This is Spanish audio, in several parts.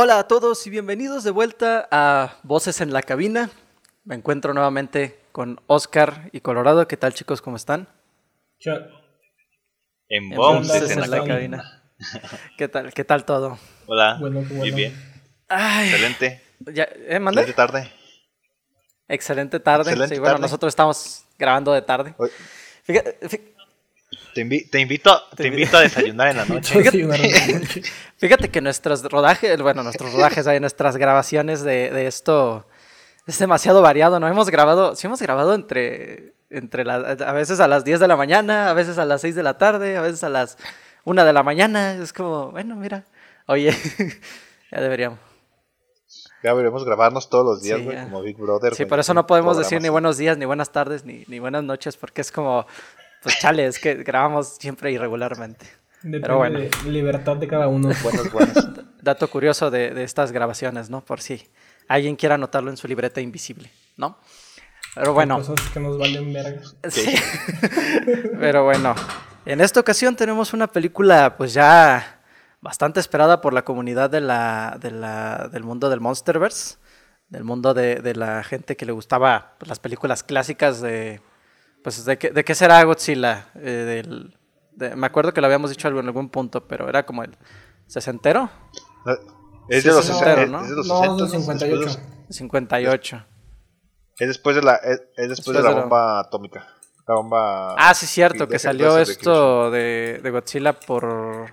Hola a todos y bienvenidos de vuelta a Voces en la Cabina. Me encuentro nuevamente con Oscar y Colorado. ¿Qué tal chicos? ¿Cómo están? En Voces en, la, cabina. ¿Qué tal? ¿Qué tal todo? Hola. Bueno, Muy bien. Excelente. Ya, ¿eh, Excelente tarde. Excelente tarde. sí, bueno, nosotros estamos grabando de tarde. Fíjate, te, invito, te, invito a desayunar en la noche. Fíjate, que nuestros rodajes, bueno, nuestros rodajes hay nuestras grabaciones de, esto es demasiado variado, ¿no? Hemos grabado, sí hemos grabado entre, entre a veces a las 10 de la mañana, a veces a las 6 de la tarde, a veces a las 1 de la mañana. Es como, bueno, mira, oye, ya deberíamos. Ya deberíamos grabarnos todos los días, güey, como Big Brother. Sí, por eso no podemos decir ni buenos días, ni buenas tardes, ni, ni buenas noches, porque es como, pues chale, es que grabamos siempre irregularmente. Pero bueno. De libertad de cada uno. Dato curioso de, estas grabaciones, ¿no? Por si alguien quiera anotarlo en su libreta invisible, ¿no? Pero bueno. Cosas que nos valen verga. Sí. Pero bueno. En esta ocasión tenemos una película, pues ya bastante esperada por la comunidad de la, de la, del mundo del Monsterverse. Del mundo de, de la gente que le gustaba pues, las películas clásicas de, pues, ¿de qué, de qué será Godzilla? Eh, del, me acuerdo que lo habíamos dicho en algún punto, pero era como el sesentero. Es de los sesentero, ¿no? Es de los no, es del 58. 58. Es después de la, es, después, de la bomba atómica. La bomba. Ah, sí, cierto, que salió esto de, de, Godzilla por.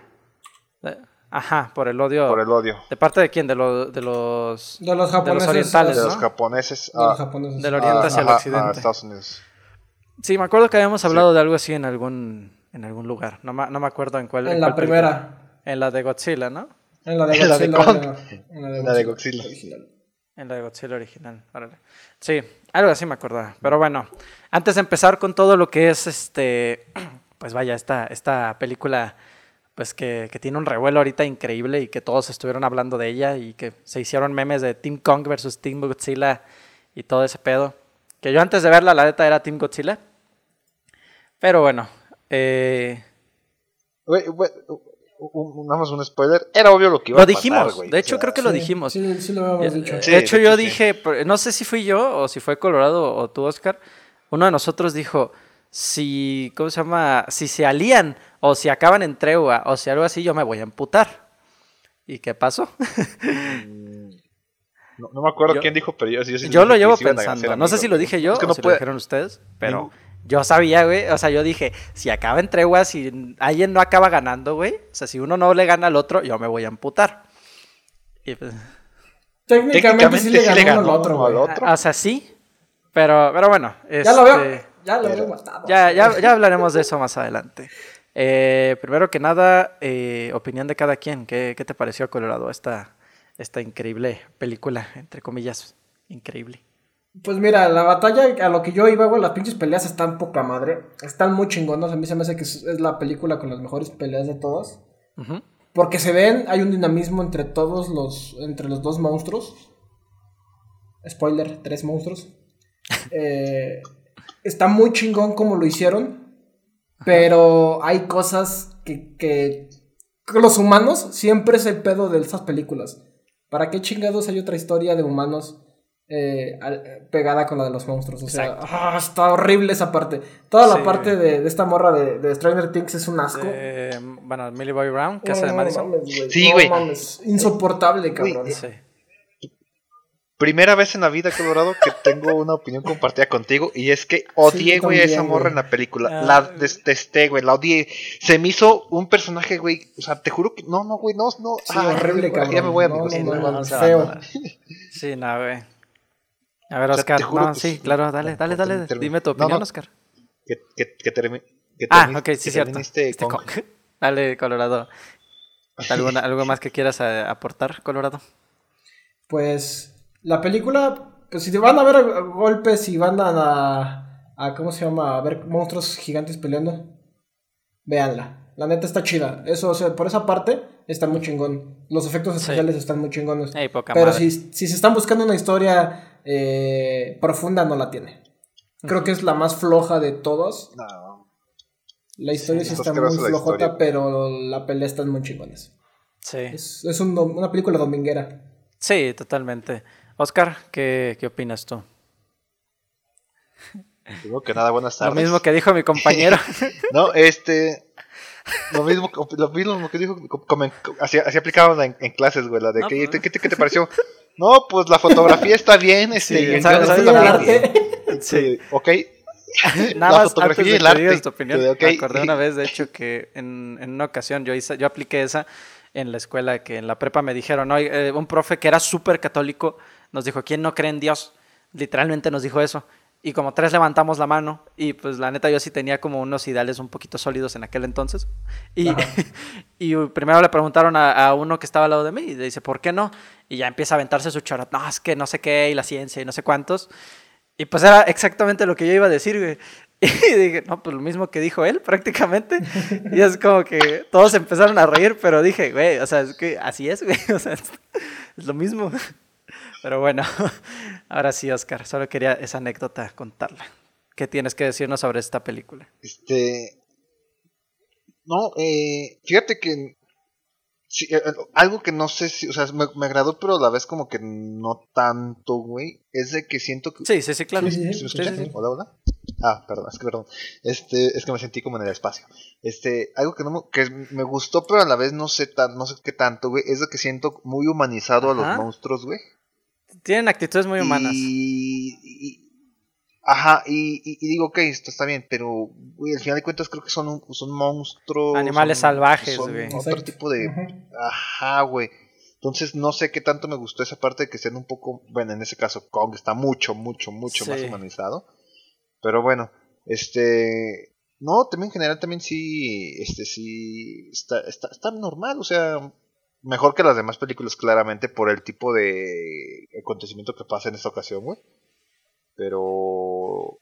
ajá, por el odio. Por el odio. ¿De parte de quién? De, lo, de los. De los japoneses. De los orientales. De los japoneses. De los japoneses. Del oriente hacia el occidente. A Estados Unidos. Sí, me acuerdo que habíamos hablado de algo así en algún, en algún lugar. No, no me acuerdo en cuál. En, la primera. En la de Godzilla, ¿no? En la de Godzilla. En la de, Godzilla. Original. En la de Godzilla original. Sí, algo así me acordaba. Pero bueno, antes de empezar con todo lo que es este. Pues vaya, esta, esta película. Pues que, que tiene un revuelo ahorita increíble y que todos estuvieron hablando de ella y que se hicieron memes de Team Kong versus Team Godzilla y todo ese pedo. Que yo antes de verla, la neta era Team Godzilla. Pero bueno. Eh... más un spoiler. Era obvio lo que iba lo a pasar. Lo dijimos. De hecho, creo que lo dijimos. Sí, sí lo habíamos dicho. De hecho, yo dije. No sé si fui yo o si fue Colorado o tú, Oscar. Uno de nosotros dijo. Si. ¿Cómo se llama? Si se alían o si acaban en tregua o si algo así, yo me voy a emputar. ¿Y qué pasó? No, me acuerdo quién dijo, pero yo, yo, yo lo llevo pensando. No sé si lo dije yo o si lo dijeron ustedes, pero yo sabía, güey. O sea, yo dije, si acaba en tregua, si alguien no acaba ganando, güey. O sea, si uno no le gana al otro, yo me voy a amputar. Pues, Técnicamente, sí le ganó, al otro, güey. O sea, sí. Pero, pero bueno. ya lo veo. Este, ya lo veo matado. Ya, ya, ya hablaremos de eso más adelante. Eh, primero que nada, eh, opinión de cada quien. ¿Qué, ¿Qué, te pareció Colorado esta, esta increíble película, entre comillas, increíble. Pues mira, la batalla a lo que yo iba, güey, las pinches peleas están poca madre. Están muy chingonas. A mí se me hace que es, la película con las mejores peleas de todas. Porque se ven, hay un dinamismo entre todos los, entre los dos monstruos. Spoiler, tres monstruos. Eh, está muy chingón como lo hicieron. Pero hay cosas que, que los humanos siempre es el pedo de esas películas. ¿Para qué chingados hay otra historia de humanos eh, pegada con la de los monstruos? O sea, ah, está horrible esa parte. Toda la parte de, esta morra de, Stranger Things es un asco. bueno, Millie Bobby Brown, que hace de Madison. sí, güey. Insoportable, cabrón. Sí. Primera vez en la vida, Colorado, que tengo una opinión compartida contigo. Y es que odié, güey, a esa morra en la película. Ah, la detesté, güey. La odié. Se me hizo un personaje, güey. O sea, te juro que. No, no, güey. No, no. Sí, horrible, cabrón. Ya me voy a no, no, no, feo. Sí, no, güey. A ver, Oscar. no, sí, claro. Dale, dale, dale. Dime tu opinión, Oscar. Que, que, que, termine, Ah, ok, sí, cierto. Este dale, Colorado. ¿Algo más que quieras eh, aportar, Colorado? Pues la película, pues si te van a ver golpes y van a, a, ¿cómo se llama? A ver monstruos gigantes peleando, véanla. La neta está chida. Eso, o sea, por esa parte está muy chingón. Los efectos especiales están muy chingones. Pero si, si, se están buscando una historia eh, profunda, no la tiene. Creo que es la más floja de todos. No. La historia sí, está muy flojota, pero la pelea está muy chingones. Sí. Es, una película dominguera. Sí, totalmente. Oscar, ¿qué, qué opinas tú? Primero que nada, buenas tardes. Lo mismo que dijo mi compañero. no, este. Lo mismo, lo mismo que dijo, así, así aplicaban en, en, clases, güey, la de que, pues. ¿qué, qué, te pareció? No, pues la fotografía está bien, este, sí, y el ¿sabes, ¿sabes el arte? Sí, ok. Nada la más fotografía y el arte. Tu opinión, okay. Me acordé una vez, de hecho, que en, en una ocasión yo, hice, yo apliqué esa en la escuela, que en la prepa me dijeron, no, eh, un profe que era súper católico nos dijo, ¿quién no cree en Dios? Literalmente nos dijo eso y como tres levantamos la mano y pues la neta yo sí tenía como unos ideales un poquito sólidos en aquel entonces y, y primero le preguntaron a, uno que estaba al lado de mí y le dice ¿por qué no? y ya empieza a aventarse su chorro no es que no sé qué y la ciencia y no sé cuántos y pues era exactamente lo que yo iba a decir güey y dije, no, pues lo mismo que dijo él prácticamente. Y es como que todos empezaron a reír, pero dije, güey, o sea, es que así es, güey. O sea, es lo mismo. Pero bueno, ahora sí, Oscar, solo quería esa anécdota contarla. ¿Qué tienes que decirnos sobre esta película? Este. No, eh, fíjate que. Sí, eh, algo que no sé si. O sea, me, agradó, pero a la vez como que no tanto, güey. Es de que siento que. Sí, sí, sí, claro. ¿Sí, me Hola, hola. Ah, perdón, es que perdón. Este, es que me sentí como en el espacio. Este, algo que no me, que me gustó, pero a la vez no sé tan, no sé qué tanto, güey, es de que siento muy humanizado a los monstruos, güey. Tienen actitudes muy humanas. Y, ajá, y, digo, ok, esto está bien, pero, güey, al final de cuentas creo que son, un, son monstruos. Animales salvajes, güey. Otro tipo de... Ajá, güey. Entonces no sé qué tanto me gustó esa parte de que sean un poco, bueno, en ese caso Kong está mucho, mucho, mucho más humanizado. Pero bueno, este, no, también en general también sí, este sí, está, está, está normal, o sea, mejor que las demás películas, claramente, por el tipo de acontecimiento que pasa en esta ocasión, güey. Pero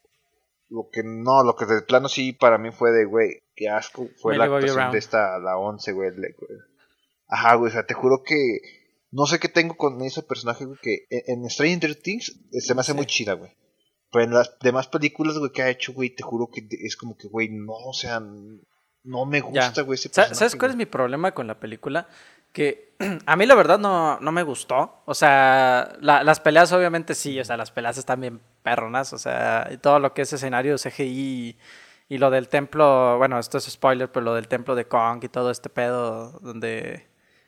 lo que no, lo que de plano sí para mí fue de, güey, qué asco, fue la actuación de esta, la 11, güey. Ajá, güey, o sea, te juro que no sé qué tengo con ese personaje, güey, que en Stranger Things eh, se me hace muy chida, güey. Pero en las demás películas, güey, que ha hecho, güey, te juro que es como que, güey, no, o sea, no me gusta, güey, ese personaje. ¿Sabes cuál es mi problema con la película? Que a mí la verdad no, no me gustó. O sea, las peleas obviamente sí, o sea, las peleas están bien perronas, o sea, y todo lo que es escenario CGI y, lo del templo, bueno, esto es spoiler, pero lo del templo de Kong y todo este pedo donde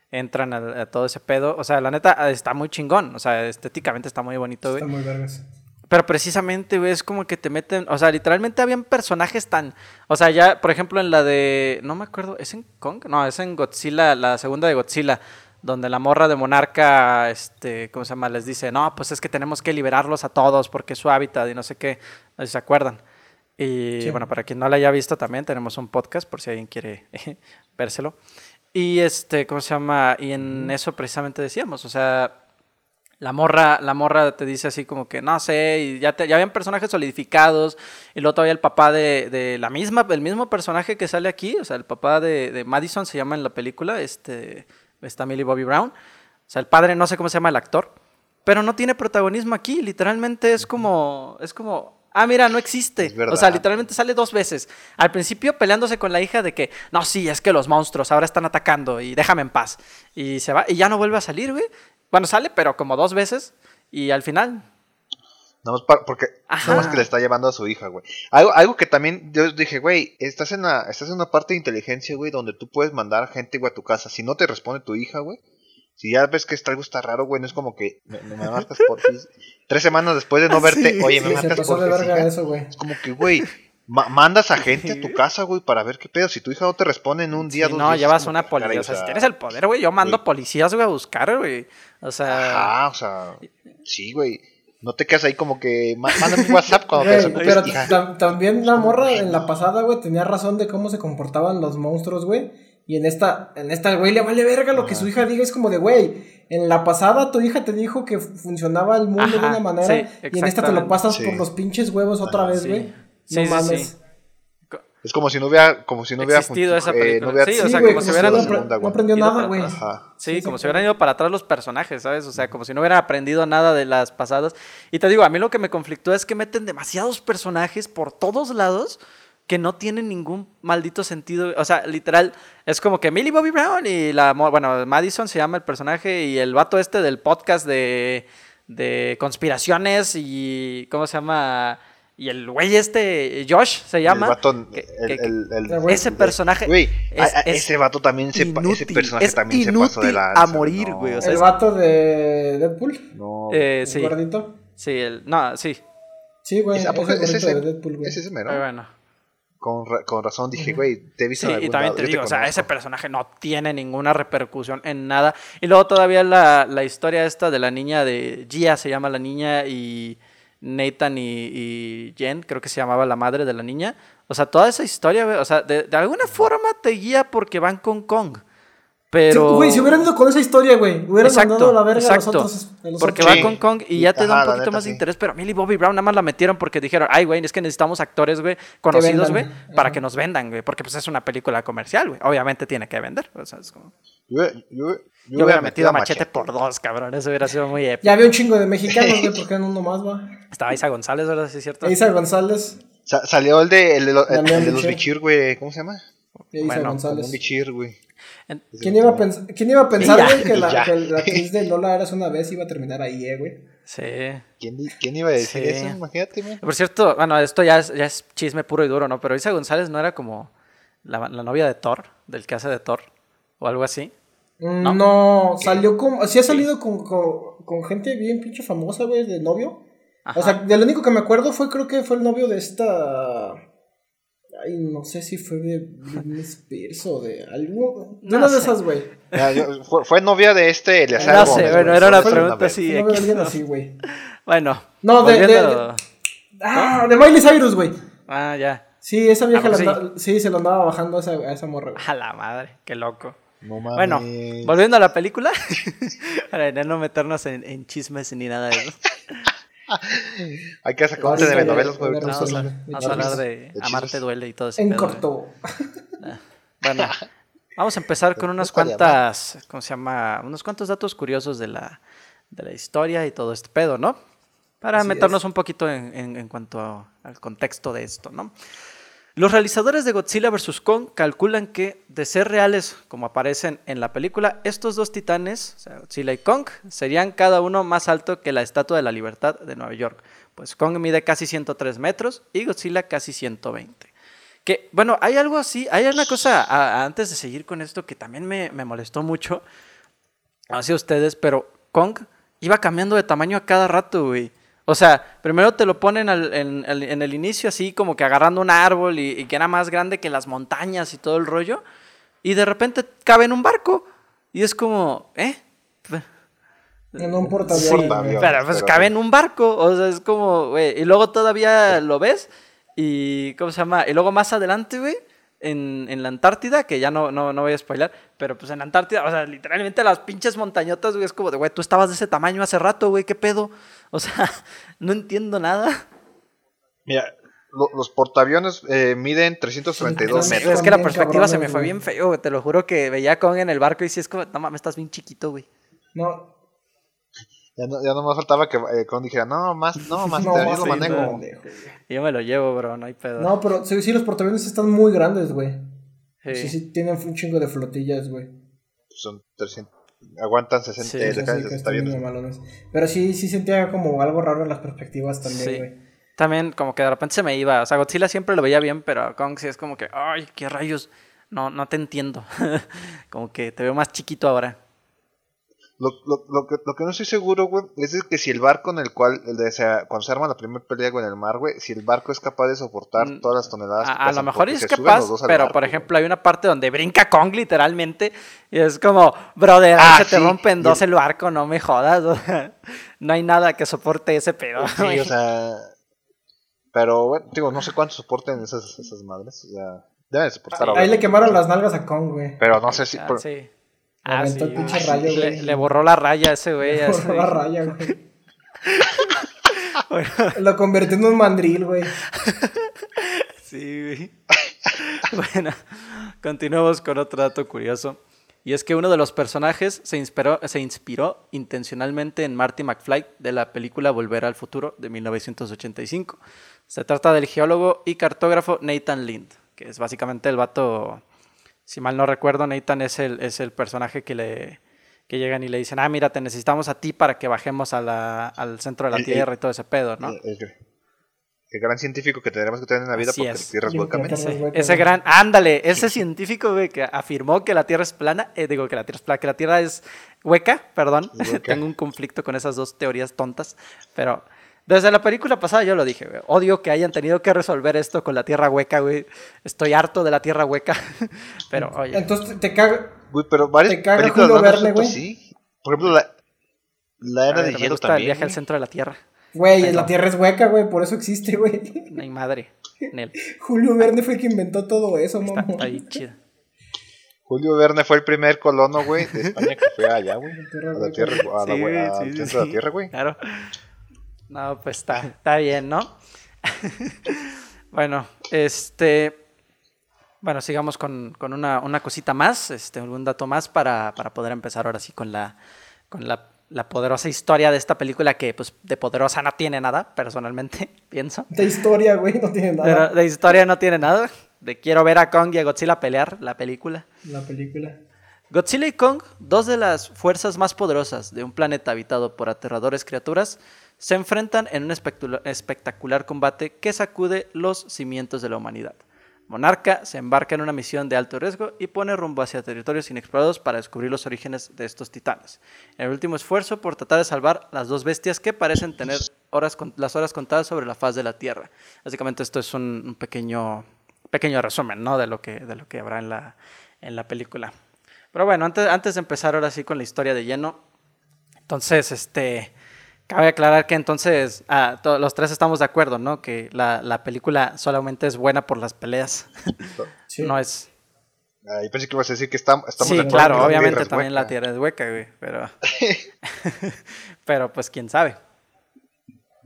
entran a, todo ese pedo, o sea, la neta está muy chingón, o sea, estéticamente está muy bonito, güey. Está muy vergas. Pero precisamente, güey, es como que te meten. O sea, literalmente habían personajes tan. O sea, ya, por ejemplo, en la de. No me acuerdo, ¿es en Kong? No, es en Godzilla, la segunda de Godzilla. Donde la morra de Monarca, este, ¿cómo se llama? Les dice, no, pues es que tenemos que liberarlos a todos porque es su hábitat y no sé qué. No sé si se acuerdan. Y bueno, para quien no la haya visto también, tenemos un podcast por si alguien quiere vérselo. Y este, ¿cómo se llama? Y en eso precisamente decíamos, o sea, la morra, la morra te dice así como que no sé, y ya, te, ya habían personajes solidificados, y luego todavía el papá de, de, la misma, el mismo personaje que sale aquí, o sea, el papá de, de, Madison se llama en la película, este, está Millie Bobby Brown, o sea, el padre no sé cómo se llama el actor, pero no tiene protagonismo aquí, literalmente es como, es como, ah, mira, no existe. O sea, literalmente sale dos veces. Al principio peleándose con la hija de que, no, sí, es que los monstruos ahora están atacando y déjame en paz. Y se va, y ya no vuelve a salir, güey. Bueno, sale, pero como dos veces. Y al final. Nada más porque nada más que le está llevando a su hija, güey. Algo, algo que también yo dije, güey, estás en, una, estás en una parte de inteligencia, güey, donde tú puedes mandar gente, güey, a tu casa. Si no te responde tu hija, güey, si ya ves que algo está raro, güey, no es como que me, marcas por Tres semanas después de no verte, oye, me marcas por Es como que, güey, mandas a gente a tu casa, güey, para ver qué pedo. Si tu hija no te responde en un día, dos no, llevas una policía. O sea, si tienes el poder, güey, yo mando policías, güey, a buscar, güey. O sea. Ajá, o sea. Sí, güey. No te quedas ahí como que. Mándame un WhatsApp cuando te Pero también la morra en la pasada, güey, tenía razón de cómo se comportaban los monstruos, güey. Y en esta, en esta, güey, le vale verga lo que su hija diga. Es como de, güey, en la pasada tu hija te dijo que funcionaba el mundo de una manera. y en esta te lo pasas por los pinches huevos otra vez, güey. Sí, no mames. Es como si no hubiera, como si no hubiera existido esa película. Eh, sí, o sea, como si hubieran no, aprendió nada, güey. Sí, como si hubieran ido para atrás los personajes, ¿sabes? O sea, como si no hubieran aprendido nada de las pasadas. Y te digo, a mí lo que me conflictó es que meten demasiados personajes por todos lados que no tienen ningún maldito sentido. O sea, literal, es como que Millie Bobby Brown y la. Bueno, Madison se llama el personaje y el vato este del podcast de, de conspiraciones y. ¿Cómo se llama? Y el güey este, Josh se llama. El vato, el, el, ese personaje. Güey, ese vato también se Ese personaje también se pasó de la. A morir, güey. o sea, ¿El vato de Deadpool? No. Eh, sí. ¿El gordito? Sí, el. No, sí. Sí, güey. Es, ese, ese, de Deadpool, güey. Es ese mero. Muy bueno. Con, con, razón dije, güey, te he visto sí, en algún y también lado, te yo digo, o sea, ese personaje no tiene ninguna repercusión en nada. Y luego todavía la, la historia esta de la niña de Gia, se llama la niña, y Nathan y, Jen, creo que se llamaba la madre de la niña. O sea, toda esa historia, o sea, de, de alguna forma te guía porque van con Kong. Pero... Sí, güey, si hubieran ido con esa historia, güey, hubieran mandado a la verga a los otros. a los porque otros. va con Kong y ya te da un poquito neta, más de sí. interés. Pero Millie Bobby Brown nada más la metieron porque dijeron, ay, güey, es que necesitamos actores, güey, conocidos, güey, para Ajá. que nos vendan, güey. Porque pues es una película comercial, güey. Obviamente tiene que vender. O sea, es como... Yo, yo, yo, Yo, hubiera metido a machete, por dos, cabrón. Eso hubiera sido muy épico. Ya había un chingo de mexicanos, güey, ¿por qué no uno más, va? Estaba Isa González, ¿verdad? Sí, es cierto. Isa González. Sa- salió el de, el de, lo- el- Damián el de los Bichir. bichir, güey. ¿Cómo se llama? Isa Bueno, González. Un bichir, güey. ¿Quién iba, a pens- ¿Quién iba a pensar, güey, que la, que la actriz de Lola eras una vez iba a terminar ahí, eh, güey? Sí. ¿Quién, iba a decir Sí. eso? Imagínate, güey. Por cierto, bueno, esto ya es, ya es chisme puro y duro, ¿no? Pero Isa González no era como la, la novia de Thor, del que hace de Thor, o algo así. Mm, ¿No? No, salió con. Sí ha salido con, con, con gente bien pinche famosa, güey, de novio. Ajá. O sea, de lo único que me acuerdo fue, creo que fue el novio de esta. Ay, no sé si fue de Britney Spears o de algo. De No una de esas, güey. Yo- fue, fue novia de este Eleazar No sé, bueno, era una pregunta así. De ¿no? así, güey. Bueno. No, de- de- volviendo- Ah, de Miley Cyrus, güey. Ah, ya. Sí, esa vieja Ah, la pues andaba- sí. se lo andaba bajando a esa, a esa morra, güey. A la madre, qué loco. No mames. Bueno, volviendo a la película, para no meternos en, en chismes ni nada de eso. Hay que sacar un Ah, sí, de ya, novelas, ya, güey. Vamos a, hablar de De Amarte duele y todo ese En pedo, corto. Bueno, vamos a empezar con unas cuantas, ¿cómo se llama? Unos cuantos datos curiosos de la, de la historia y todo este pedo, ¿no? Para Así meternos es. un poquito en, en- en cuanto a- al contexto de esto, ¿no? Los realizadores de Godzilla vs. Kong calculan que, de ser reales, como aparecen en la película, estos dos titanes, Godzilla y Kong, serían cada uno más alto que la Estatua de la Libertad de Nueva York. Pues Kong mide casi 103 metros y Godzilla casi 120. Que, bueno, hay algo así, hay una cosa, antes de seguir con esto, que también me, me molestó mucho, sé ustedes, pero Kong iba cambiando de tamaño a cada rato, güey. O sea, primero te lo ponen al- en, al- en el inicio así como que agarrando un árbol y, y que era más grande que las montañas y todo el rollo, y de repente cabe en un barco, y es como, ¿eh? En un portaavión. Sí, pero pues pero cabe en un barco, o sea, es como, güey, y luego todavía lo ves y, ¿cómo se llama? Y luego más adelante, güey, en, en la Antártida, que ya no, no, no voy a spoiler, pero pues en la Antártida, o sea, literalmente las pinches montañotas, güey, es como de, güey, tú estabas de ese tamaño hace rato, güey, ¿qué pedo? O sea, no entiendo nada. Mira, lo- los portaaviones eh, miden 332 Sí, metros. Es que la perspectiva se me fue bien feo, güey, te lo juro que veía a Kong en el barco y sí es como, no mames, estás bien chiquito, güey. No, Ya no, ya no más faltaba que eh, Con dijera, no, más, no, más, no, yo lo manejo. no. Yo me lo llevo, bro, no hay pedo. No, pero sí, sí, los portaaviones están muy grandes, güey. Sí. Sí, sí, tienen un chingo de flotillas, güey. Son 300, aguantan 60, Sí, Sí, le caen sí, que 60 están aviones. muy malones. Pero sí, sí sentía como algo raro en las perspectivas también, Sí. güey. También como que de repente se me iba. O sea, Godzilla siempre lo veía bien, pero a Kong sí es como que, ay, qué rayos. No, no te entiendo. como que te veo más chiquito ahora. Lo, lo, lo, que, lo que no estoy seguro, güey, es de que si el barco en el cual, el de, o sea, cuando se arma la primera pelea güey, en el mar, güey, si el barco es capaz de soportar Mm, todas las toneladas. que A, a lo mejor es capaz, pero barco, por güey. ejemplo hay una parte donde brinca Kong literalmente y es como, brother, ahí Ah, se te sí, rompe en y dos el- el barco, no me jodas. o sea, no hay nada que soporte ese pedo. Sí, güey. o sea. Pero, bueno, digo, no sé cuánto soporten esas, esas madres. O sea, deben soportar. Ahí le obviamente, quemaron las nalgas a Kong, güey. Pero no sé si. Ah, por- sí. Le Ah, sí, pinche rayo, le, le borró la raya a ese güey. ese Por la raya, güey. Lo convirtió en un mandril, güey. Sí, güey. bueno, continuamos con otro dato curioso. Y es que uno de los personajes se inspiró, se inspiró intencionalmente en Marty McFly de la película Volver al Futuro de 1985. Se trata del geólogo y cartógrafo Nathan Lind, que es básicamente el vato, si mal no recuerdo, Nathan es el, es el personaje que le que llegan y le dicen, ah, mira, te necesitamos a ti para que bajemos a la, al centro de la Tierra y todo ese pedo, ¿no? El, gran científico que tenemos que tener en la vida porque la Tierra es hueca. Ese, ese gran, ándale, ese científico, güey, que afirmó que la Tierra es plana, eh, digo que la Tierra es plana, que la Tierra es hueca, perdón, tengo un conflicto con esas dos teorías tontas, pero desde la película pasada yo lo dije, güey. Odio que hayan tenido que resolver esto con la tierra hueca, güey. Estoy harto de la tierra hueca. pero, oye. Entonces te caga. Güey, pero varias te caga Julio Verne, güey. Sí. Por ejemplo, la, la era de hielo gusta también. el viaje al centro de la tierra. Güey, la tierra es hueca, güey. Por eso existe, güey. No hay madre. Nel. Julio Verne fue el que inventó todo eso, mamá. Está, está ahí chido. Julio Verne fue el primer colono, güey, de España que fue allá, güey. A la tierra, a la, sí, a, sí, sí. de la tierra, güey. Claro. No, pues está, está bien, ¿no? bueno, este. Bueno, sigamos con, con una, una, cosita más, este, algún dato más para, para, poder empezar ahora sí con la, con la, la, poderosa historia de esta película que pues de poderosa no tiene nada, personalmente, pienso. De historia, güey, no tiene nada. De historia no tiene nada. De quiero ver a Kong y a Godzilla pelear, la película. La película. Godzilla y Kong, dos de las fuerzas más poderosas de un planeta habitado por aterradores criaturas, se enfrentan en un espectacular combate que sacude los cimientos de la humanidad. Monarca se embarca en una misión de alto riesgo y pone rumbo hacia territorios inexplorados para descubrir los orígenes de estos titanes. En el último esfuerzo por tratar de salvar las dos bestias que parecen tener horas, las horas contadas sobre la faz de la Tierra. Básicamente esto es un, pequeño, pequeño resumen ¿no? de, lo que, de lo que habrá en la, en la película. Pero bueno, antes, antes de empezar ahora sí con la historia de lleno, entonces, este, Cabe aclarar que entonces ah, los tres estamos de acuerdo, ¿no? Que la, la, película solamente es buena por las peleas. Sí. no es. Ah, yo pensé que ibas a decir que estamos, estamos sí, de acuerdo. claro, obviamente también la tierra es hueca, güey. Pero. pero pues quién sabe.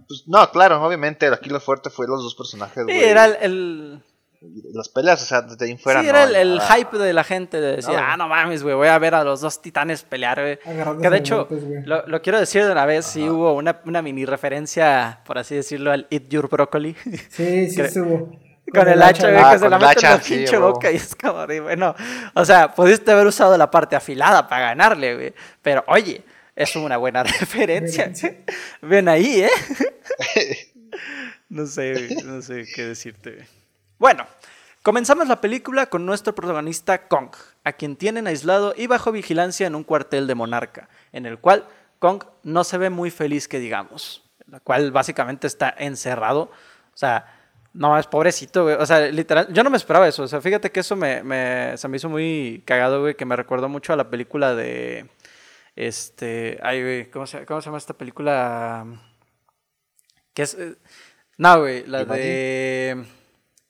Pues, no, claro, obviamente aquí lo fuerte fue los dos personajes, güey. Sí, era el las peleas, o sea, desde ahí fuera. Sí, era el, hype de la gente de decir, ah, no mames, güey, voy a ver a los dos titanes pelear, güey. Que de hecho, lo, lo, quiero decir de una vez, sí hubo una, una, mini referencia, por así decirlo, al Eat Your Broccoli. Sí, sí, estuvo. Con, el hacha, güey, que se la mete en la pinche boca y es como, bueno, o sea, pudiste haber usado la parte afilada para ganarle, güey. Pero oye, es una buena referencia. Ven ahí, ¿eh? no sé, no sé qué decirte, güey. Bueno, comenzamos la película con nuestro protagonista Kong, a quien tienen aislado y bajo vigilancia en un cuartel de monarca, en el cual Kong no se ve muy feliz que digamos, la cual básicamente está encerrado, o sea, no, es pobrecito, güey. O sea, literal, yo no me esperaba eso. O sea, fíjate que eso me, me, se me hizo muy cagado, güey, que me recordó mucho a la película de. Este. Ay, güey, ¿cómo se, ¿cómo se llama esta película? Que es. Eh, no, güey, la de.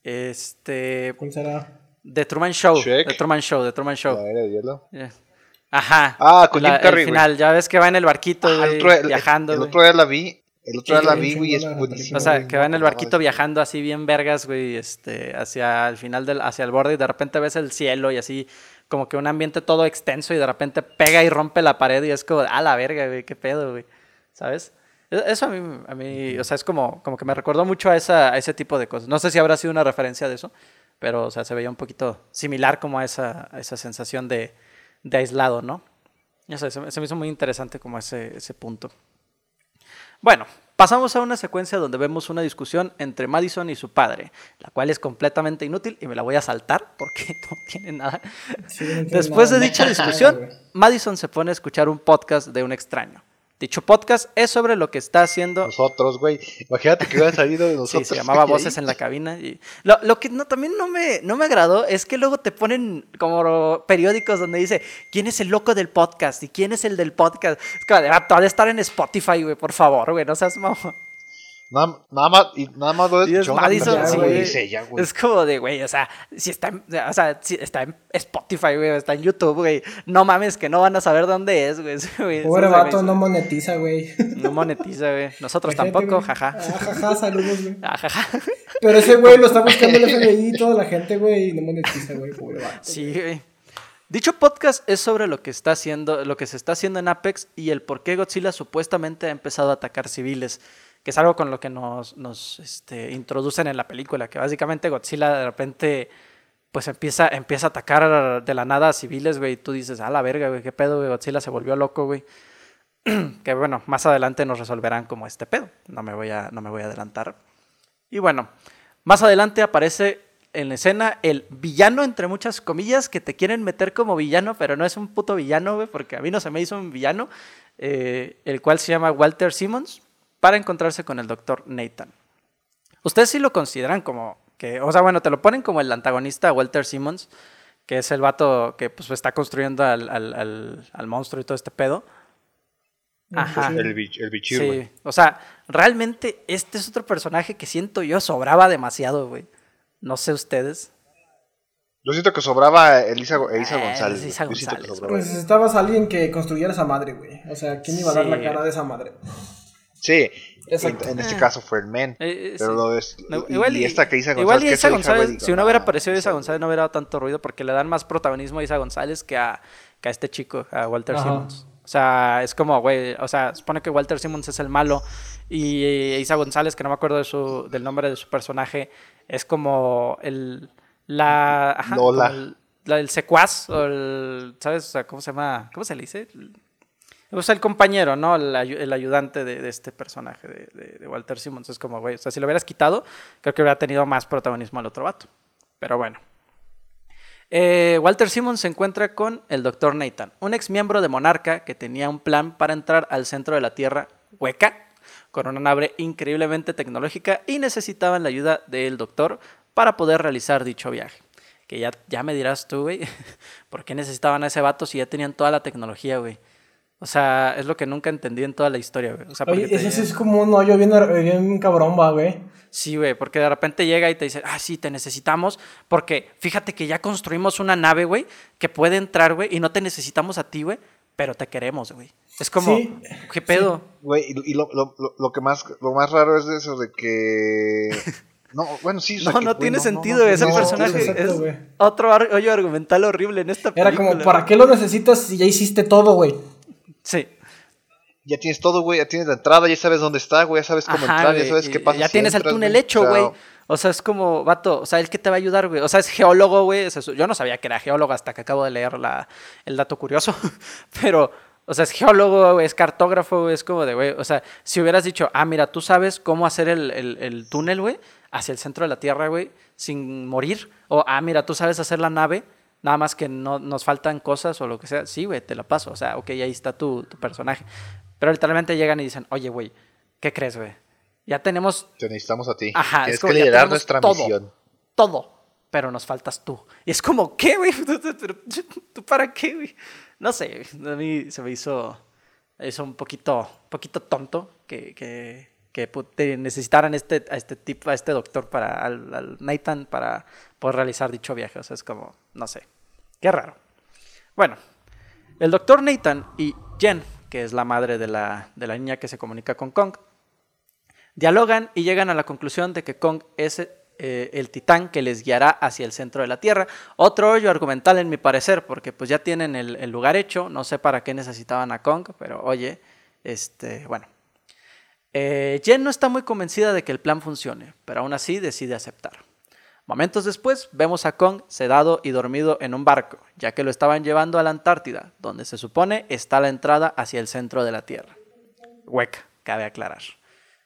Este. ¿Cuál será? The Truman Show. The Truman Show, The Truman Show. La era de hielo. Yeah. Ajá. Ah, con Jim Carrey. Al final, ya ves que va en el barquito, ah, el otro, viajando. El, el otro día la vi. El otro día la vi, güey, es buenísimo. O sea, que va en el barquito viajando así bien vergas, güey, este, hacia el final del, hacia el borde y de repente ves el cielo y así como que un ambiente todo extenso y de repente pega y rompe la pared y es como, ah, la verga, güey, qué pedo, güey, ¿sabes? E-, eso a mí, a mí, o sea, es como, como que me recordó mucho a, esa, a ese tipo de cosas. No sé si habrá sido una referencia de eso, pero, o sea, se veía un poquito similar como a esa, a esa sensación de, de aislado, ¿no? No sé, se, se, me hizo muy interesante como ese, ese punto. Bueno, pasamos a una secuencia donde vemos una discusión entre Madison y su padre, la cual es completamente inútil y me la voy a saltar porque no tiene nada. Sí, no tiene Después nada. de dicha discusión, Madison se pone a escuchar un podcast de un extraño. Dicho podcast es sobre lo que está haciendo. Nosotros, güey. Imagínate que hubiera salido de nosotros. sí, se llamaba Voces en la cabina. Y lo, lo, que no, también no me, no me agradó es que luego te ponen como periódicos donde dice quién es el loco del podcast y quién es el del podcast. Es que va a estar en Spotify, güey, por favor, güey, no seas mamón. Nada, nada, más, y nada más lo es Madison, sí, güey. Es como de, güey, o sea, si está en, o sea, si está en Spotify, güey, está en YouTube, güey. No mames, que no van a saber dónde es, güey. Pobre vato, no monetiza, güey. No monetiza, güey. Nosotros Fíjate, tampoco, jaja. Ah, jaja, saludos, güey. Ah, jaja. Pero ese güey lo está buscando el FBI y toda la gente, güey, y no monetiza, güey. Pobre vato. Sí, güey. Dicho podcast es sobre lo que está haciendo, lo que se está haciendo en Apex y el por qué Godzilla supuestamente ha empezado a atacar civiles. Que es algo con lo que nos, este, introducen en la película, que básicamente Godzilla de repente pues empieza, empieza a atacar de la nada a civiles, güey, y tú dices, a la verga, güey, qué pedo, güey, Godzilla se volvió loco, güey. que bueno, más adelante nos resolverán como este pedo, no me voy a, no me voy a adelantar. Y bueno, más adelante aparece en la escena el villano, entre muchas comillas, que te quieren meter como villano, pero no es un puto villano, güey, porque a mí no se me hizo un villano, eh, el cual se llama Walter Simmons, para encontrarse con el doctor Nathan. Ustedes sí lo consideran como que, o sea, bueno, te lo ponen como el antagonista Walter Simmons, que es el vato que pues está construyendo al, al, monstruo y todo este pedo. Ajá. El, el Sí, o sea, realmente este es otro personaje que siento yo sobraba demasiado, güey. No sé ustedes. Yo siento que sobraba Elisa, Elisa eh, González. Elisa González. Pues necesitabas alguien que construyera esa madre, güey. O sea, ¿quién iba a dar la cara de esa madre? Sí, en, este caso fue el men. Eh, eh, pero lo es, igual y, esta que Isa González. Igual Isa González, si no hubiera aparecido Isa González, no hubiera dado tanto ruido porque le dan más protagonismo a Isa González que a, que a este chico, a Walter Simmons. O sea, es como, güey, o sea, supone que Walter Simmons es el malo y Isa González, que no me acuerdo de su, del nombre de su personaje, es como el. La. Ajá, El, el, secuaz, o el. ¿Sabes? O sea, ¿cómo se llama? ¿Cómo se le dice? O sea, el compañero, ¿no? El, ayudante de, de, este personaje de, de, Walter Simmons. Es como, güey, o sea, si lo hubieras quitado, creo que hubiera tenido más protagonismo el otro vato. Pero bueno. Eh, Walter Simmons se encuentra con el Dr. Nathan, un ex miembro de Monarca que tenía un plan para entrar al centro de la Tierra hueca con una nave increíblemente tecnológica y necesitaban la ayuda del doctor para poder realizar dicho viaje. Que ya, ya me dirás tú, güey, ¿por qué necesitaban a ese vato si ya tenían toda la tecnología, güey? O sea, es lo que nunca entendí en toda la historia, güey. O sea, Oye, ese es como un hoyo bien, bien cabrón, va, güey. Sí, güey, porque de repente llega y te dice, ah, sí, te necesitamos, porque fíjate que ya construimos una nave, güey, que puede entrar, güey, y no te necesitamos a ti, güey, pero te queremos, güey. Es como, ¿qué pedo? Güey, y, lo, lo, lo, que más, lo más raro es eso de que... No, bueno, sí. no, no tiene sentido. ese personaje es otro hoyo argumental horrible en esta película. Era como, ¿para qué lo necesitas si ya hiciste todo, güey? Sí. Ya tienes todo, güey. Ya tienes la entrada, ya sabes dónde está, güey. Ya sabes cómo entrar, ya sabes qué pasa. Ya tienes el túnel hecho, güey. O sea, es como, vato, o sea, el que te va a ayudar, güey. O sea, es geólogo, güey. Yo no sabía que era geólogo hasta que acabo de leer la, el dato curioso. Pero, o sea, es geólogo, es cartógrafo, güey. Es como de, güey. O sea, si hubieras dicho, ah, mira, tú sabes cómo hacer el, el túnel, güey, hacia el centro de la Tierra, güey, sin morir. O, ah, mira, tú sabes hacer la nave Nada más que no nos faltan cosas o lo que sea. Sí, güey, te la paso. O sea, ok, ahí está tu, tu personaje. Pero literalmente llegan y dicen, oye, güey, ¿qué crees, güey? Ya tenemos... Te necesitamos a ti. Ajá. Tienes es que liderar nuestra todo, misión. Todo. Pero nos faltas tú. Y es como, ¿qué, güey? ¿Tú para qué, güey? No sé. A mí se me hizo, hizo un poquito, poquito tonto que, que, que necesitaran este, a este tipo, a este doctor para, al Nathan para por realizar dicho viaje. O sea, es como, no sé, qué raro. Bueno, el doctor Nathan y Jen, que es la madre de la, de la niña que se comunica con Kong, dialogan y llegan a la conclusión de que Kong es eh, el titán que les guiará hacia el centro de la Tierra. Otro hoyo argumental en mi parecer, porque pues ya tienen el, lugar hecho, no sé para qué necesitaban a Kong, pero oye, este, bueno. Eh, Jen no está muy convencida de que el plan funcione, pero aún así decide aceptar. Momentos después vemos a Kong sedado y dormido en un barco, ya que lo estaban llevando a la Antártida, donde se supone está la entrada hacia el centro de la Tierra. Hueca, cabe aclarar.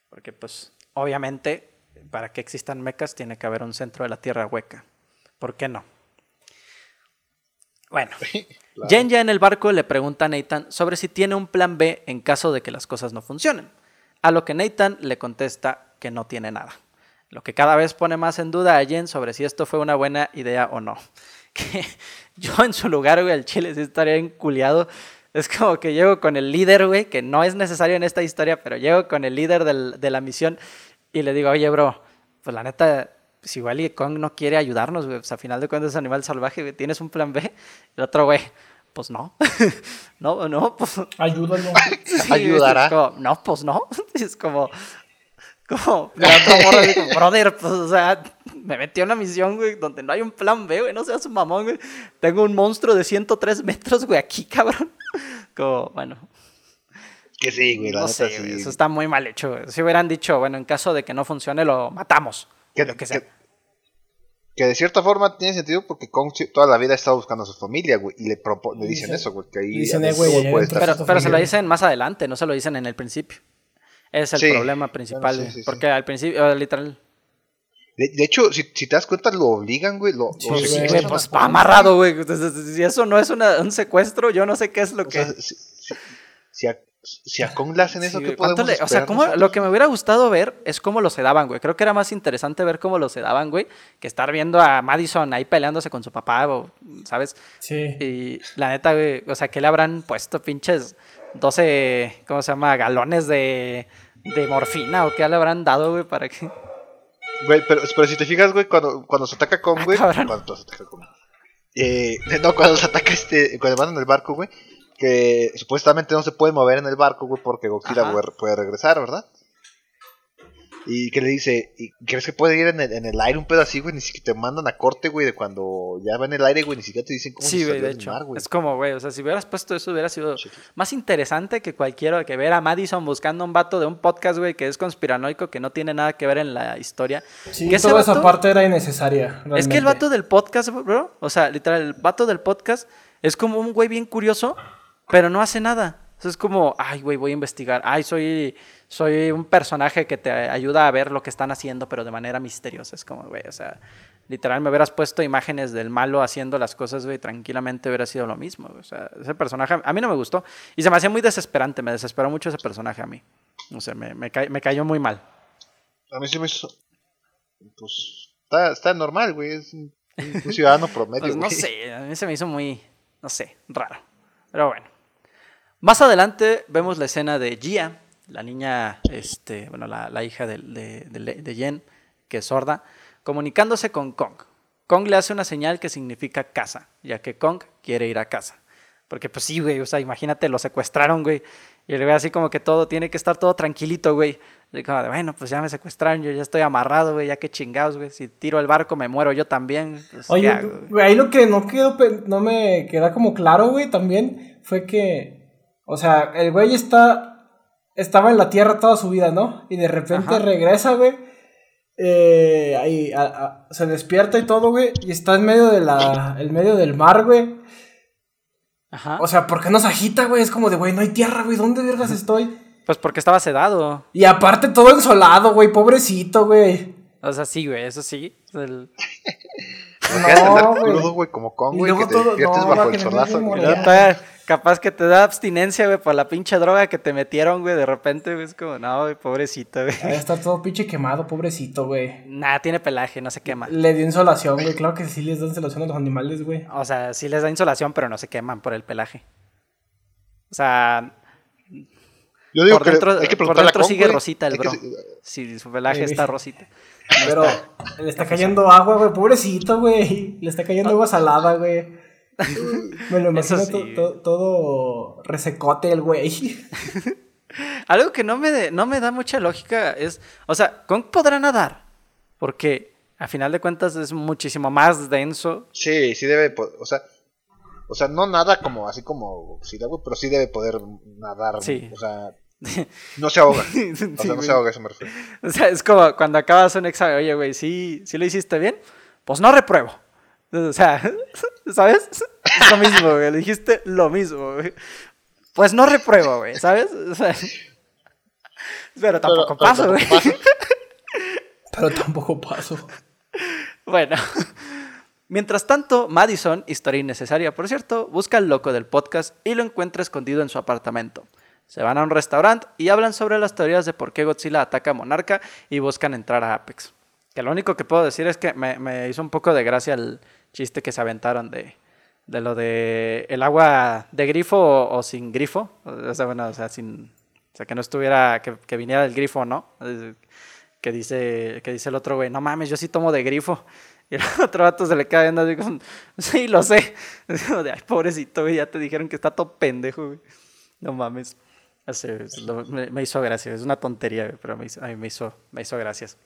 Porque pues obviamente para que existan mecas tiene que haber un centro de la Tierra hueca. ¿Por qué no? Bueno, Jen ya en el barco le pregunta a Nathan sobre si tiene un plan B en caso de que las cosas no funcionen, a lo que Nathan le contesta que no tiene nada lo que cada vez pone más en duda a Jen sobre si esto fue una buena idea o no. Que yo en su lugar, güey, al chile sí estaría enculiado. Es como que llego con el líder, güey, que no es necesario en esta historia, pero llego con el líder de la misión y le digo, oye, bro, pues la neta, pues igual y Kong no quiere ayudarnos, güey, pues a final de cuentas es animal salvaje, güey, ¿tienes un plan B? El otro, güey, pues no. no, no, pues. Ayúdalo. Ayudará. no, pues no. Es como, como, brother, pues, o sea, me metió en una misión, güey, donde no hay un plan B, güey, no seas un mamón, güey. Tengo un monstruo de 103 metros, güey, aquí, cabrón. Como, bueno. Que sí, güey, la No neta sé, sí. güey, eso está muy mal hecho. güey. Si hubieran dicho, bueno, en caso de que no funcione, lo matamos. Que, lo que sea. que- que de cierta forma tiene sentido porque Kong toda la vida ha estado buscando a su familia, güey. Y le, propo- le dicen eso, güey. Que ahí dicen, eh, güey, puede estar. Pero, pero se lo dicen más adelante, no se lo dicen en el principio. Es el Sí. problema principal, Bueno, sí, güey, sí, sí. porque al principio, eh, literal, De, de hecho, si, si te das cuenta, lo obligan, güey. Lo, Sí, lo güey, güey, pues va amarrado, güey. Entonces, Si eso no es una- un secuestro, yo no sé qué es lo O que... sea, si, si- si a, si a Kong le hacen eso, Sí, ¿qué güey, ¿cuánto podemos le- o sea, nosotros? lo que me hubiera gustado ver es cómo lo sedaban, güey. Creo que era más interesante ver cómo lo sedaban, güey, que estar viendo a Madison ahí peleándose con su papá, o, ¿sabes? Sí. Y la neta, güey, o sea, ¿qué le habrán puesto pinches 12, ¿cómo se llama? Galones de, de morfina o qué le habrán dado, güey, para que... Güey, pero, pero si te fijas, güey, cuando, cuando se ataca Kong, güey. cabrón. cuando se ataca Kong. Eh, no, cuando se ataca este. Cuando van en el barco, güey. Que supuestamente no se puede mover en el barco, güey, porque Godzilla Ajá. puede, puede regresar, ¿verdad? Y que le dice, ¿y ¿crees que puede ir en el, en el aire un pedo así, güey? Ni siquiera te mandan a corte, güey, de cuando ya va en el aire, güey, ni siquiera te dicen cómo Sí, se güey, salió de hecho. mar, güey. es como, güey, o sea, si hubieras puesto eso hubiera sido Sí. más interesante que cualquiera que ver a Madison buscando un vato de un podcast, güey, que es conspiranoico, que no tiene nada que ver en la historia. Sí, Que ese toda esa parte era innecesaria. Es que el vato del podcast, bro, o sea, literal, el vato del podcast es como un güey bien curioso, pero no hace nada. Sea, es como, ay, güey, voy a investigar. Ay, soy, soy un personaje que te ayuda a ver lo que están haciendo, pero de manera misteriosa. Es como, güey, o sea, literal, me hubieras puesto imágenes del malo haciendo las cosas, güey, tranquilamente hubiera sido lo mismo. O sea, ese personaje a mí no me gustó. Y se me hacía muy desesperante, me desesperó mucho ese personaje a mí. O sea, me, me, ca- me cayó muy mal. A mí sí me hizo. Pues. Está, está normal, güey. Es un, un ciudadano promedio, Pues no sé, a mí se me hizo muy, no sé, raro. Pero bueno. Más adelante vemos la escena de Gia, la niña, este, bueno, la, la hija de, de, de- que es sorda, comunicándose con Kong. Kong le hace una señal que significa casa, ya que Kong quiere ir a casa. Porque pues sí, güey, o sea, imagínate, lo secuestraron, güey. Y le ve así como que todo, tiene que estar todo tranquilito, güey. Y como de, bueno, pues ya me secuestraron, yo ya estoy amarrado, güey, ya que chingados, güey. Si tiro el barco me muero yo también. pues, ¿qué Oye, güey? ahí lo que no quedó, no me queda como claro, güey, también fue que, o sea, el güey está, estaba en la tierra toda su vida, ¿no? Y de repente Ajá. regresa, güey, eh, ahí, a- a- se despierta y todo, güey, y está en medio de la, en medio del mar, güey. Ajá. O sea, ¿por qué no se agita, güey? Es como de, güey, no hay tierra, güey, ¿dónde vergas estoy? Pues porque estaba sedado. Y aparte todo ensolado, güey, pobrecito, güey. O sea, sí, güey, eso sí. El- No, güey. crudo, güey, como Y güey, que te despiertes no, bajo el solazo, capaz que te da abstinencia, güey, por la pinche droga que te metieron, güey, de repente, güey. Es como, no, güey, pobrecito, güey. Está todo pinche quemado, pobrecito, güey. Nada, tiene pelaje, no se quema. Le dio insolación, güey. Claro que sí les da insolación a los animales, güey. O sea, sí les da insolación, pero no se queman por el pelaje. O sea, Yo digo por que dentro, hay que por preguntarle a dentro Kong, sigue güey. rosita el Hay bro. Si su pelaje Sí. está rosita. Pero le está cayendo agua, güey. Pobrecito, güey. Le está cayendo agua salada, güey. Me lo imagino sí, to- güey. to- todo resecote el güey. Algo que no me, de- no me da mucha lógica es, o sea, Kong podrá nadar, porque a final de cuentas es muchísimo más denso. Sí, sí debe, o sea, o sea, no nada como así como güey, pero sí debe poder nadar, Sí. o sea, no se ahoga, o Sí, sea, no güey. se ahoga, eso me refiero. O sea, es como cuando acabas un examen, oye, güey, ¿sí, ¿sí lo hiciste bien? Pues no repruebo. O sea, ¿sabes? Es lo mismo, güey. Le dijiste lo mismo, güey. Pues no repruebo, güey, ¿sabes? O sea, pero tampoco pero paso, tampoco güey. Pero tampoco paso. Bueno. Mientras tanto, Madison, historia innecesaria, por cierto, busca al loco del podcast y lo encuentra escondido en su apartamento. Se van a un restaurante y hablan sobre las teorías de por qué Godzilla ataca a Monarca y buscan entrar a Apex. Que lo único que puedo decir es que me, me hizo un poco de gracia el chiste que se aventaron de, de lo de el agua de grifo o, sin grifo. O sea, bueno, o sea, sin. O sea, que no estuviera, que, que viniera del grifo no. Que dice, que dice el otro güey, no mames, yo sí tomo de grifo. Y el otro vato se le queda viendo así sí, lo sé. Ay, pobrecito, güey, ya te dijeron que está todo pendejo, güey. No mames. Así, es lo- me, me hizo gracia, es una tontería, güey, pero me hizo, a mí me hizo, me hizo gracias.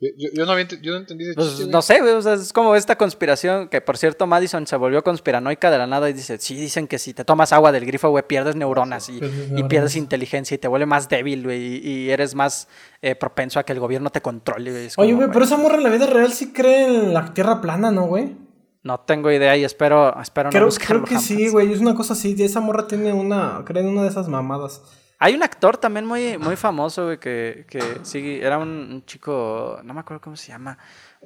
Yo, no, yo no entendí ese pues, No sé, o sea, es como esta conspiración que, por cierto, Madison se volvió conspiranoica de la nada y dice, sí, dicen que si te tomas agua del grifo, güey, pierdes neuronas y, pierdes inteligencia y te vuelve más débil, güey, y, eres más eh, propenso a que el gobierno te controle. Oye, güey, pero esa morra en la vida real sí cree en la tierra plana, ¿no, güey? No tengo idea y espero, espero creo, no Creo que sí, güey, es una cosa así, esa morra tiene una, cree en una de esas mamadas. Hay un actor también muy, muy famoso, güey, que, que sí, era un, chico, no me acuerdo cómo se llama,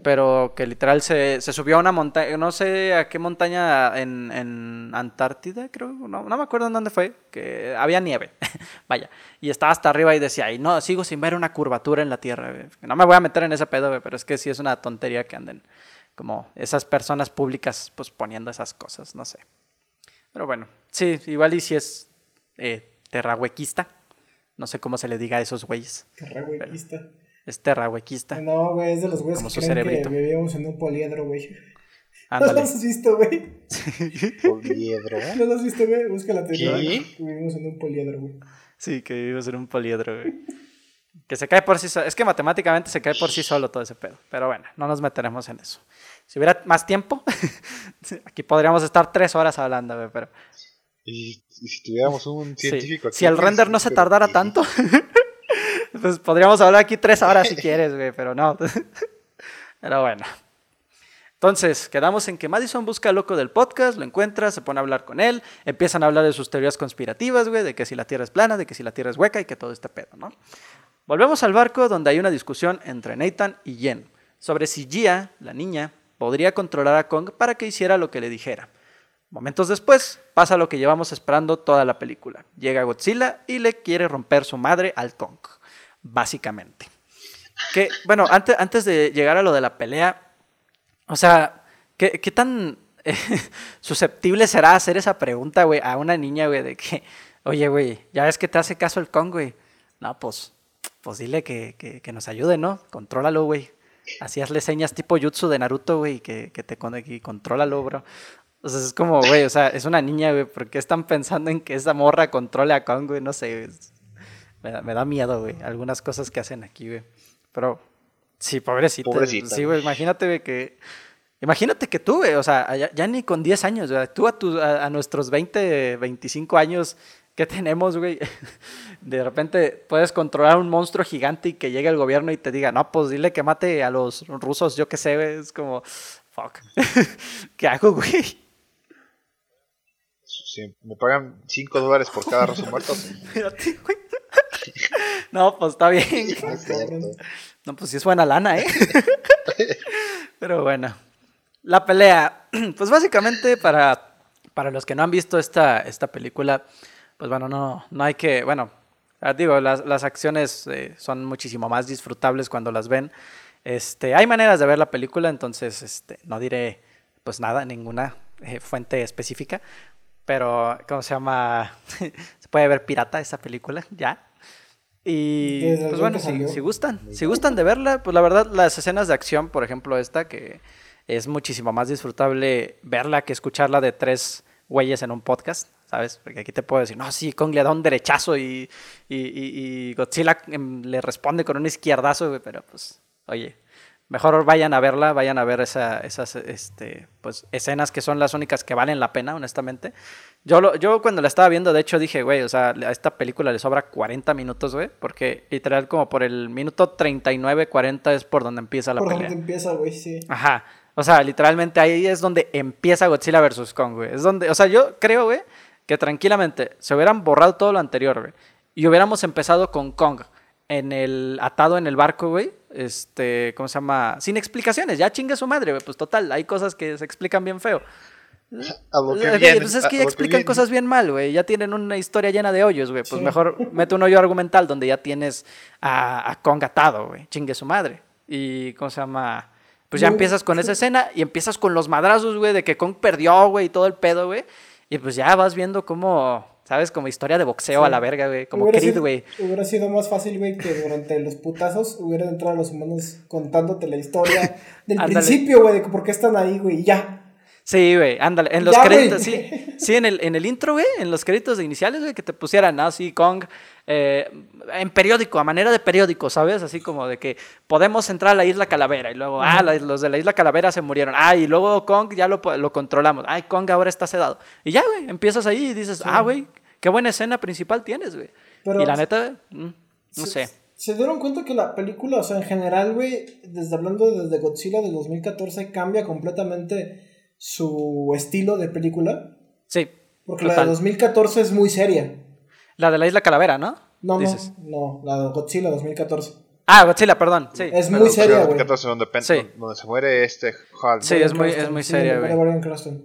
pero que literal se, se subió a una montaña, no sé a qué montaña en, en Antártida, creo, no, no, me acuerdo en dónde fue, que había nieve, vaya, y estaba hasta arriba y decía, ay, no, sigo sin ver una curvatura en la Tierra, güey. No me voy a meter en ese pedo, güey, pero es que sí es una tontería que anden como esas personas públicas, pues poniendo esas cosas, no sé. Pero bueno, sí, igual y si es... Eh, terrahuequista. No sé cómo se le diga a esos güeyes. Terrahuequista. Es terrahuequista. No, güey, es de los güeyes que creen que vivíamos en un poliedro, güey. ¿No lo has visto, güey? ¿Poliedro? ¿No lo has visto, güey? Busca la teoría. Vivimos en un poliedro, güey. Sí, que vivimos en un poliedro, güey. Que se cae por sí solo. Es que matemáticamente se cae por sí solo todo ese pedo. Pero bueno, no nos meteremos en eso. Si hubiera más tiempo, aquí podríamos estar tres horas hablando, güey, pero... Y, si tuviéramos un científico aquí, Si el pues, render no se tardara tanto, pues podríamos hablar aquí tres horas si quieres, güey, pero no. pero bueno. Entonces, quedamos en que Madison busca al loco del podcast, lo encuentra, se pone a hablar con él, empiezan a hablar de sus teorías conspirativas, güey, de que si la Tierra es plana, de que si la Tierra es hueca y que todo este pedo, ¿no? Volvemos al barco donde hay una discusión entre Nathan y Jen sobre si Gia, la niña, podría controlar a Kong para que hiciera lo que le dijera. Momentos después, pasa lo que llevamos esperando toda la película. Llega Godzilla y le quiere romper su madre al Kong, básicamente. Que, bueno, antes, antes de llegar a lo de la pelea, o sea, ¿qué, tan eh, susceptible será hacer esa pregunta, güey, a una niña, güey, de que, oye, güey, ya ves que te hace caso el Kong, güey? No, pues, pues dile que, que, nos ayude, ¿no? Contrólalo, güey. Así hazle señas tipo jutsu de Naruto, güey, que, que te que contrólalo, bro. O sea, es como, güey, o sea, es una niña, güey, ¿por qué están pensando en que esa morra controle a Kong, güey? No sé, me, da, me, da, miedo, güey, algunas cosas que hacen aquí, güey. Pero, sí, pobrecita. Pobrecita. Sí, güey, imagínate, güey, que... Imagínate que tú, güey, o sea, ya, ni con 10 años, güey, tú a, tu, a, nuestros 20, 25 años que tenemos, güey, de repente puedes controlar un monstruo gigante y que llegue el gobierno y te diga, no, pues dile que mate a los rusos, yo qué sé, güey, es como, fuck, ¿qué hago, güey? Si me pagan 5 dólares por cada ruso muerto. no, pues está bien. No, pues sí es buena lana, ¿eh? Pero bueno. La pelea. Pues básicamente para, para los que no han visto esta, esta película, pues bueno, no, no hay que, bueno, ah, digo, las, las acciones eh, son muchísimo más disfrutables cuando las ven. Este, hay maneras de ver la película, entonces este, no diré pues nada, ninguna eh, fuente específica, pero, ¿cómo se llama? se puede ver pirata esa película, ya. Y pues bueno, si, gustan, si gustan de verla, pues la verdad las escenas de acción, por ejemplo esta, que es muchísimo más disfrutable verla que escucharla de tres güeyes en un podcast, ¿sabes? Porque aquí te puedo decir, no, sí, Kong le da un derechazo y, y, y, Godzilla em, le responde con un izquierdazo, pero pues, oye, Mejor vayan a verla, vayan a ver esa, esas este, pues, escenas que son las únicas que valen la pena, honestamente. Yo, lo, yo cuando la estaba viendo, de hecho dije, güey, o sea, a esta película le sobra 40 minutos, güey, porque literal como por el minuto 39, 40 es por donde empieza la pelea. Por donde empieza, güey, sí. Ajá. O sea, literalmente ahí es donde empieza Godzilla vs. Kong, güey. Es donde, o sea, yo creo, güey, que tranquilamente se hubieran borrado todo lo anterior, güey. Y hubiéramos empezado con Kong en el atado en el barco, güey. Este, ¿cómo se llama? Sin explicaciones, ya chingue su madre, güey. Pues total, hay cosas que se explican bien feo. A lo que viene, pues es que ya explican cosas bien mal, güey. Ya tienen una historia llena de hoyos, güey. Pues mejor mete un hoyo argumental donde ya tienes a, a Kong atado, güey. Chingue su madre. Y, ¿cómo se llama? Pues ya empiezas con esa escena y empiezas con los madrazos, güey, de que Kong perdió, güey, y todo el pedo, güey. Y pues ya vas viendo cómo ¿Sabes? Como historia de boxeo a la verga, güey. Como Creed, güey. Hubiera sido más fácil, güey, que durante los putazos hubieran entrado los humanos contándote la historia del principio, güey, de por qué están ahí, güey, y ya. Sí, güey, ándale. En los créditos, sí. Sí, en el, en el intro, güey, en los créditos iniciales, güey, que te pusieran así, Kong, eh, en periódico, a manera de periódico, ¿sabes? Así como de que podemos entrar a la isla Calavera y luego, ah, los de la isla Calavera se murieron. Ah, y luego Kong ya lo, lo controlamos. Ay, Kong ahora está sedado. Y ya, güey, empiezas ahí y dices, ah, güey, qué buena escena principal tienes, güey. y la neta, mm, no sé. ¿Se dieron cuenta que la película, o sea, en general, güey, desde hablando desde Godzilla del 2014, cambia completamente su estilo de película. Sí. Porque la de 2014 es muy seria. La de la isla Calavera, ¿no? No, no, no, la de Godzilla 202014. Ah, Godzilla, perdón. Sí. Es muy seria, güey. Donde, sí. donde se muere este Hulk. Sí, es muy, es muy seria, güey.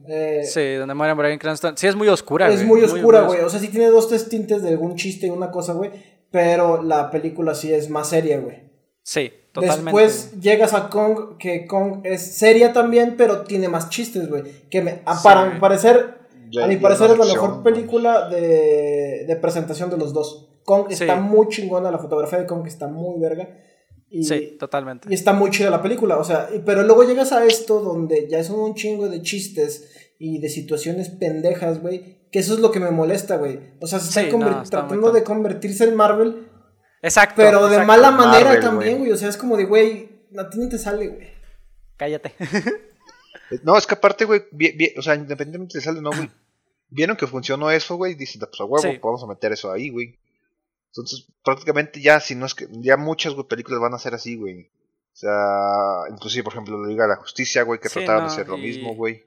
Eh, sí, donde muere Brian Cranston. Sí, es muy oscura, Es muy oscura, güey. O sea, sí tiene dos, tres tintes de algún chiste y una cosa, güey. Pero la película sí es más seria, güey. Sí, totalmente. Después llegas a Kong, que Kong es seria también, pero tiene más chistes, güey. Que me, para mi parecer, a mi parecer es la mejor película de, de, presentación de los dos. Kong está muy chingona, la fotografía de Kong está muy verga. Y, sí, totalmente. Y está muy chida la película, o sea, pero luego llegas a esto donde ya son un chingo de chistes y de situaciones pendejas, güey, que eso es lo que me molesta, güey. O sea, se está, tratando de convertirse en Marvel, Exacto. Pero de mala manera también, güey. O sea, es como de, güey, a ti no te sale, güey. Cállate. no, es que aparte, güey, o sea, independientemente de sale no, güey. Vieron que funcionó eso, güey, dicen, pues a huevo, pues vamos a meter eso ahí, güey. Entonces, prácticamente ya, si no es que, ya muchas películas van a ser así, güey. O sea, inclusive, por ejemplo, la Liga de la Justicia, güey, que trataron de hacer lo mismo, güey.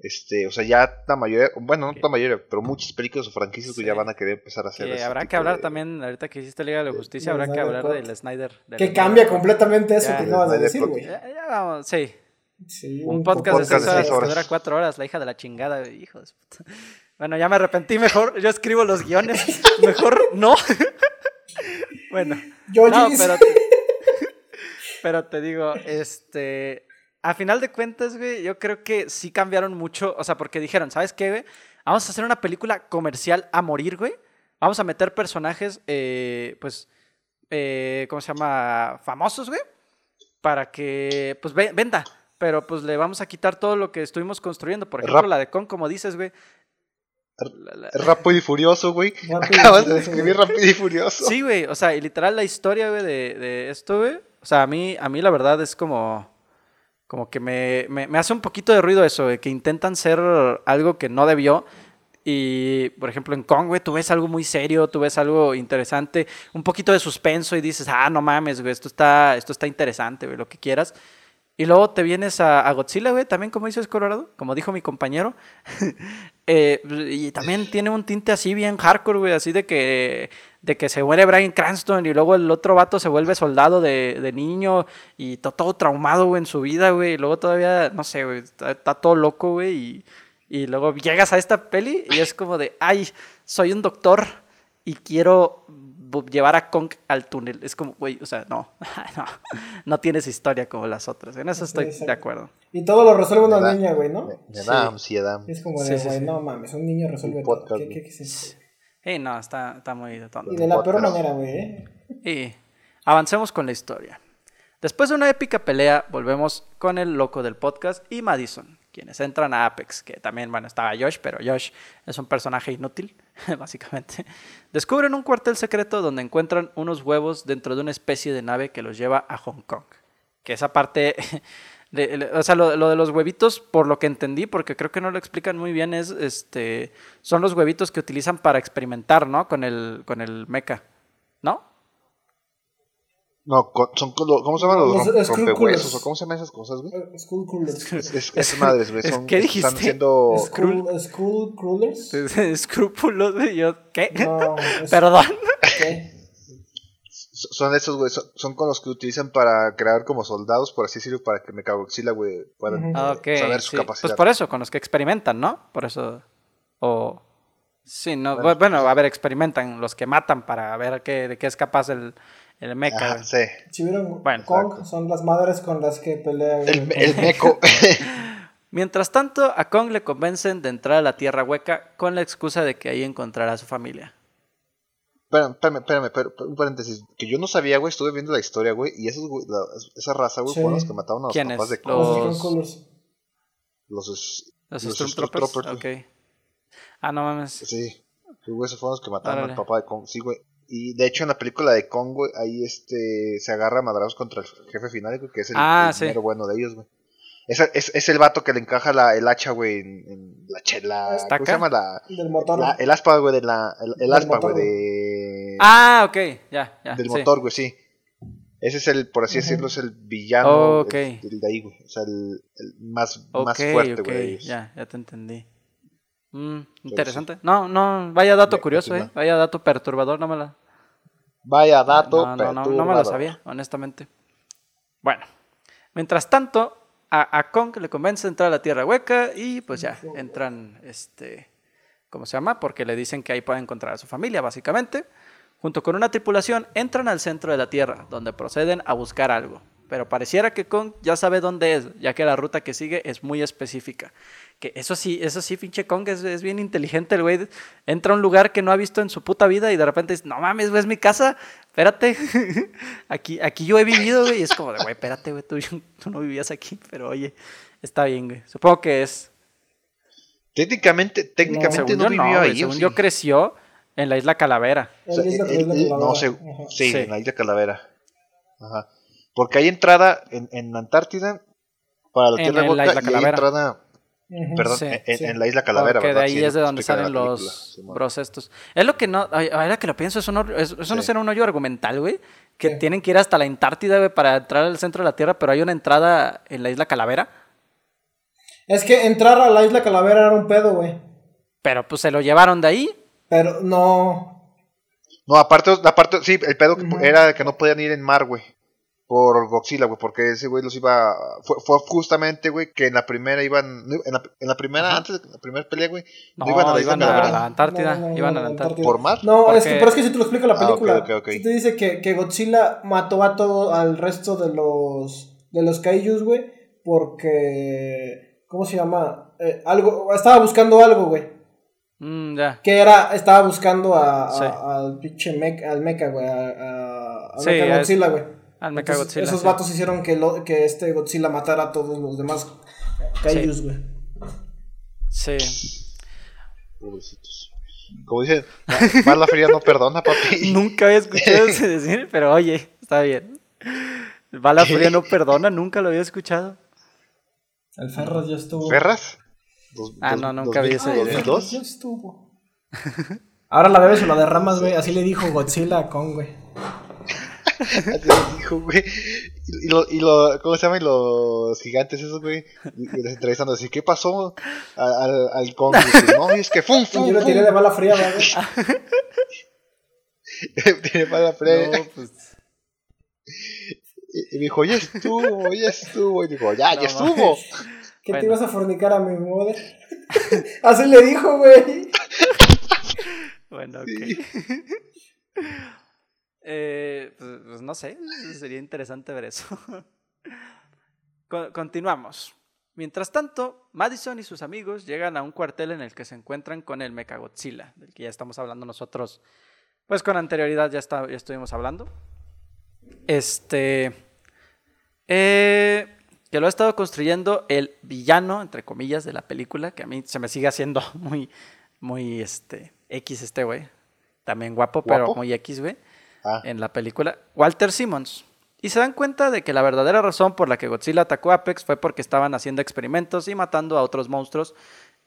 Este, o sea, ya la mayoría, bueno, no la mayoría, pero muchas películas o franquicias que ya van a querer empezar a hacer eso. Habrá que hablar también, ahorita que hiciste Liga de la Justicia, habrá que hablar del Snyder. que cambia completamente eso que acabas de decir, güey. Ya, vamos, sí. un, podcast, de seis horas, que dura cuatro horas, la hija de la chingada, hijos. Bueno, ya me arrepentí, mejor yo escribo los guiones, mejor no. bueno, yo no, pero, pero te digo, este, a final de cuentas, güey, yo creo que sí cambiaron mucho. O sea, porque dijeron, ¿sabes qué, güey? Vamos a hacer una película comercial a morir, güey. Vamos a meter personajes, eh, pues, eh, ¿cómo se llama? Famosos, güey. Para que, pues, venda. Pero, pues, le vamos a quitar todo lo que estuvimos construyendo. Por ejemplo, la de Con, como dices, güey. Rápido y furioso, güey. Acabas de describir rápido y furioso. Sí, güey. O sea, y literal la historia, güey, de, de esto, güey. O sea, a mí, a mí la verdad es como como que me, me, hace un poquito de ruido eso, de que intentan ser algo que no debió. Y, por ejemplo, en Kong, güey, tú ves algo muy serio, tú ves algo interesante, un poquito de suspenso y dices, ah, no mames, güey, esto está, esto está interesante, güey, lo que quieras. Y luego te vienes a, Godzilla, güey, también como dices Colorado, como dijo mi compañero. Eh, y también tiene un tinte así bien hardcore, güey, así de que, de que se muere Brian Cranston y luego el otro vato se vuelve soldado de, niño y está todo traumado, güey, en su vida, güey. Y luego todavía, no sé, güey, está, todo loco, güey. Y, y luego llegas a esta peli y es como de, ay, soy un doctor y quiero llevar a Kong al túnel. Es como, güey, o sea, no, no, no tienes historia como las otras. En eso estoy de acuerdo. Y todo lo resuelve una niña, güey, ¿no? De Adam, sí, Adam. Es como de, güey, no mames, un niño resuelve todo. ¿Qué, qué, qué es eso? Eh, no, está, está muy tonto. Y de la peor manera, güey, ¿eh? Y avancemos con la historia. Después de una épica pelea, volvemos con el loco del podcast y Madison, quienes entran a Apex, que también, bueno, estaba Josh, pero Josh es un personaje inútil, básicamente. Descubren un cuartel secreto donde encuentran unos huevos dentro de una especie de nave que los lleva a Hong Kong. Que esa parte, o sea, lo, de los huevitos, por lo que entendí, porque creo que no lo explican muy bien, es, este, son los huevitos que utilizan para experimentar, ¿no? Con el, con el mecha. No, son, ¿cómo se llaman los, rompehuesos? ¿O cómo se llaman esas cosas, güey? Crullers. Es, es, madres, güey. Son, ¿Qué dijiste? Están siendo... Crullers. Escrúpulos, yo, ¿qué? No, Perdón. ¿Qué? Son esos, güey, son, con los que utilizan para crear como soldados, por así decirlo, para que Mechagodzilla, güey, puedan saber su capacidad. Pues por eso, con los que experimentan, ¿no? Por eso, o... Sí, no, bueno, bueno a ver, experimentan los que matan para ver qué, de qué es capaz el, el mecha. sí. Si vieron bueno, Kong, son las madres con las que pelea. El, el meco. Mientras tanto, a Kong le convencen de entrar a la Tierra Hueca con la excusa de que ahí encontrará a su familia. Espérame, espérame, espérame, un paréntesis. Que yo no sabía, güey, estuve viendo la historia, güey, y esos, esa raza, güey, fueron los que mataron a los papás de Kong. Los... Los, los, Stormtroopers. Ok. Ah, no mames. Sí. Esos fueron los que mataron al papá de Kong. Sí, güey. Y de hecho en la película de Kong, güey, ahí este se agarra a contra el jefe final, que es el, ah, bueno de ellos, güey. Es, es, es, el vato que le encaja la, el hacha, güey, en, la chela. ¿Cómo se llama? La, del motor. el aspa, güey, de la. El, aspa, güey, de. Ah, ok, ya, ya. Del motor, güey, sí. Ese es el, por así decirlo, es el villano okay. del, de ahí, güey. O sea, el, el más, más fuerte, güey. Ya, ya te entendí. Mm, interesante. No, no, vaya dato curioso, eh. Vaya dato perturbador, no me la. Vaya dato no, no, no, no me lo sabía, honestamente. Bueno, mientras tanto, a, a, Kong le convence a entrar a la Tierra Hueca y pues ya entran, este, ¿cómo se llama? Porque le dicen que ahí puede encontrar a su familia, básicamente. Junto con una tripulación entran al centro de la Tierra, donde proceden a buscar algo. Pero pareciera que Kong ya sabe dónde es, ya que la ruta que sigue es muy específica. Que eso sí, eso sí, pinche Kong es, es, bien inteligente el güey. Entra a un lugar que no ha visto en su puta vida y de repente dice, no mames, güey, es mi casa, espérate. aquí, aquí yo he vivido, güey. Y es como de, güey, espérate, güey, tú, tú, no vivías aquí, pero oye, está bien, güey. Supongo que es. Técnicamente, técnicamente no, vivió ahí. Según yo creció en la isla Calavera. no, sé, sí, en la isla Calavera. Ajá. Porque hay entrada en, en Antártida para la Tierra en, la isla Calavera. entrada Perdón, en, la isla Calavera, Porque de ahí es de donde salen los bros estos. Es lo que no, ahora que lo pienso, eso no, eso no será un hoyo argumental, güey. Que tienen que ir hasta la Antártida, güey, para entrar al centro de la Tierra, pero hay una entrada en la isla Calavera. Es que entrar a la isla Calavera era un pedo, güey. Pero pues se lo llevaron de ahí. Pero no. No, aparte, aparte sí, el pedo era que no podían ir en mar, güey por Godzilla, güey, porque ese güey los iba. Fue, fue justamente, güey, que en la primera iban. En la, en la primera, antes de la primera pelea, güey. No, iban a la, iban a la Antártida. iban a la Antártida. ¿Por mar? No, es que, pero es que si te lo explica la ah, película. Ah, okay, okay, te dice que, que, Godzilla mató a todo, al resto de los. de los Kaijus, güey, porque. ¿Cómo se llama? Eh, algo. Estaba buscando algo, güey. Mm, ya. Que era. Estaba buscando a, al pinche mecha, al mecha, güey. A, a, a sí, Godzilla, güey. Al Mecha Godzilla. Esos vatos hicieron que, lo, que este Godzilla matara a todos los demás Kaijus, güey. Sí. Pobrecitos. Como dicen, más la fría no perdona, papi. nunca había escuchado ese decir, pero oye, está bien. Bala fría no perdona, nunca lo había escuchado. El Ferras ya estuvo. ¿Ferras? ah, no, nunca había ese video. Ya estuvo. Ahora la bebes o la derramas, güey. Así le dijo Godzilla a Kong, güey. Así dijo, güey. Y, lo, y lo, ¿cómo se llaman los gigantes esos, güey? Y, les entrevistando así, ¿qué pasó al, al Kong? no, es que fum, fum. Yo lo tiré de mala fría, güey. tiré de mala fría. No, pues. Y, y, me dijo, ya estuvo, ya estuvo. Y dijo, ya, ya estuvo. ¿Que te ibas a fornicar a mi madre? Así le dijo, güey. Bueno, ok. Eh, pues, pues, no sé, sería interesante ver eso. continuamos. Mientras tanto, Madison y sus amigos llegan a un cuartel en el que se encuentran con el Mechagodzilla, del que ya estamos hablando nosotros, pues con anterioridad ya, está, ya estuvimos hablando. Este. Eh, que lo ha estado construyendo el villano, entre comillas, de la película, que a mí se me sigue haciendo muy, muy, este, X este güey. También guapo, pero muy X, güey. Ah. en la película, Walter Simmons. Y se dan cuenta de que la verdadera razón por la que Godzilla atacó a Apex fue porque estaban haciendo experimentos y matando a otros monstruos,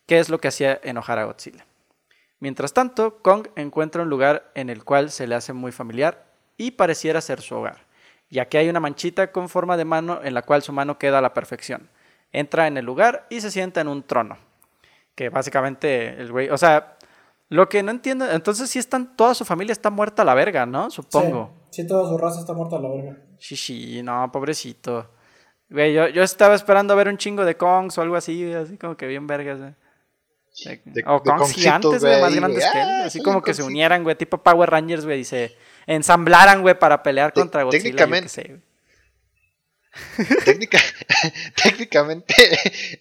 que es lo que hacía enojar a Godzilla. Mientras tanto, Kong encuentra un lugar en el cual se le hace muy familiar y pareciera ser su hogar, ya que hay una manchita con forma de mano en la cual su mano queda a la perfección. Entra en el lugar y se sienta en un trono. Que básicamente el güey, o sea, lo que no entiendo, entonces sí están, toda su familia está muerta a la verga, ¿no? Supongo. Sí, toda su raza está muerta a la verga. Sí, sí, no, pobrecito. Güey, yo, yo estaba esperando a ver un chingo de Kongs o algo así, así como que bien vergas, güey. o Kongs gigantes, güey, más grandes que él. Ah, así como que se unieran, güey, tipo Power Rangers, güey, y se ensamblaran, güey, para pelear contra Godzilla. Técnicamente, técnicamente,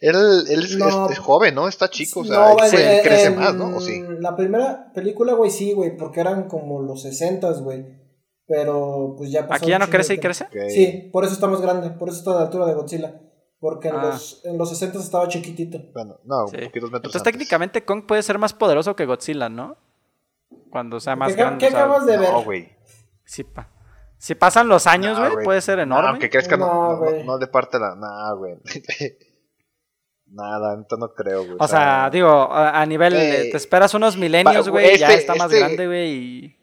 él, él es, joven, ¿no? Está chico, o sea, crece más, ¿no? ¿O sí? La primera película, güey, sí, güey, porque eran como los 60, güey. Pero pues ya pasó. ¿Aquí ya no crece y crece? Sí, por eso está más grande, por eso está a la altura de Godzilla. Porque en, Ah. los, en los 60 estaba chiquitito. Bueno, no, Sí. un poquitos metros Entonces antes. técnicamente Kong puede ser más poderoso que Godzilla, ¿no? Cuando sea más ¿Qué, grande. qué o sea, acabas de ver? No, güey. si, pa- si pasan los años, güey, güey. puede ser No, enorme. aunque crezca, no, No, no, güey. no, de parte la. Nah, güey. Nada, entonces no creo, güey. O sea, digo, a, nivel, Eh, eh, te esperas unos milenios, güey, ya este- está más este- grande, güey, y...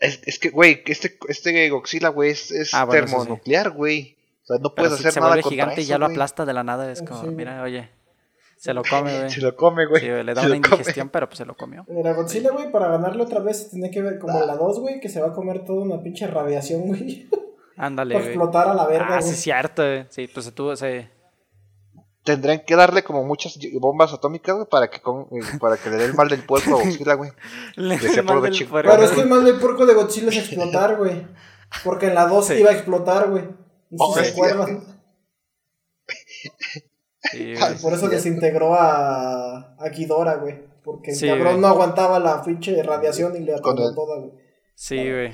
Es, es que, güey, que este, este Godzilla, güey, es, es Ah, bueno, sí. termonuclear, güey. O sea, no Pero puedes si hacer se nada vuelve contra gigante y eso, ya lo güey. aplasta de la nada, es Sí, como, güey. mira, oye, se lo come, güey. Se lo come, güey. Sí, le da Se una come. indigestión, pero pues se lo comió. Mira, Godzilla, güey, para ganarle otra vez tenía que ver como en la 2, güey, que se va a comer toda una pinche radiación, güey. Ándale, para güey. explotar a la verga, Ah, sí, es cierto, güey. Sí, pues se tuvo ese... Tendrían que darle como muchas bombas atómicas, güey, para que, con- eh, para que le dé el mal del puerco a Godzilla, güey. Le Que sea mal puro de del chico. puerco, Pero es que el mal del puerco de Godzilla es explotar, güey. Porque en la 2 Sí. iba a explotar, güey. Si Oh, se es acuerdan. Sí. Por eso desintegró a, a Ghidorah, güey. Porque el Sí, cabrón güey. no aguantaba la pinche radiación y le atoró el- toda, güey. Sí, güey.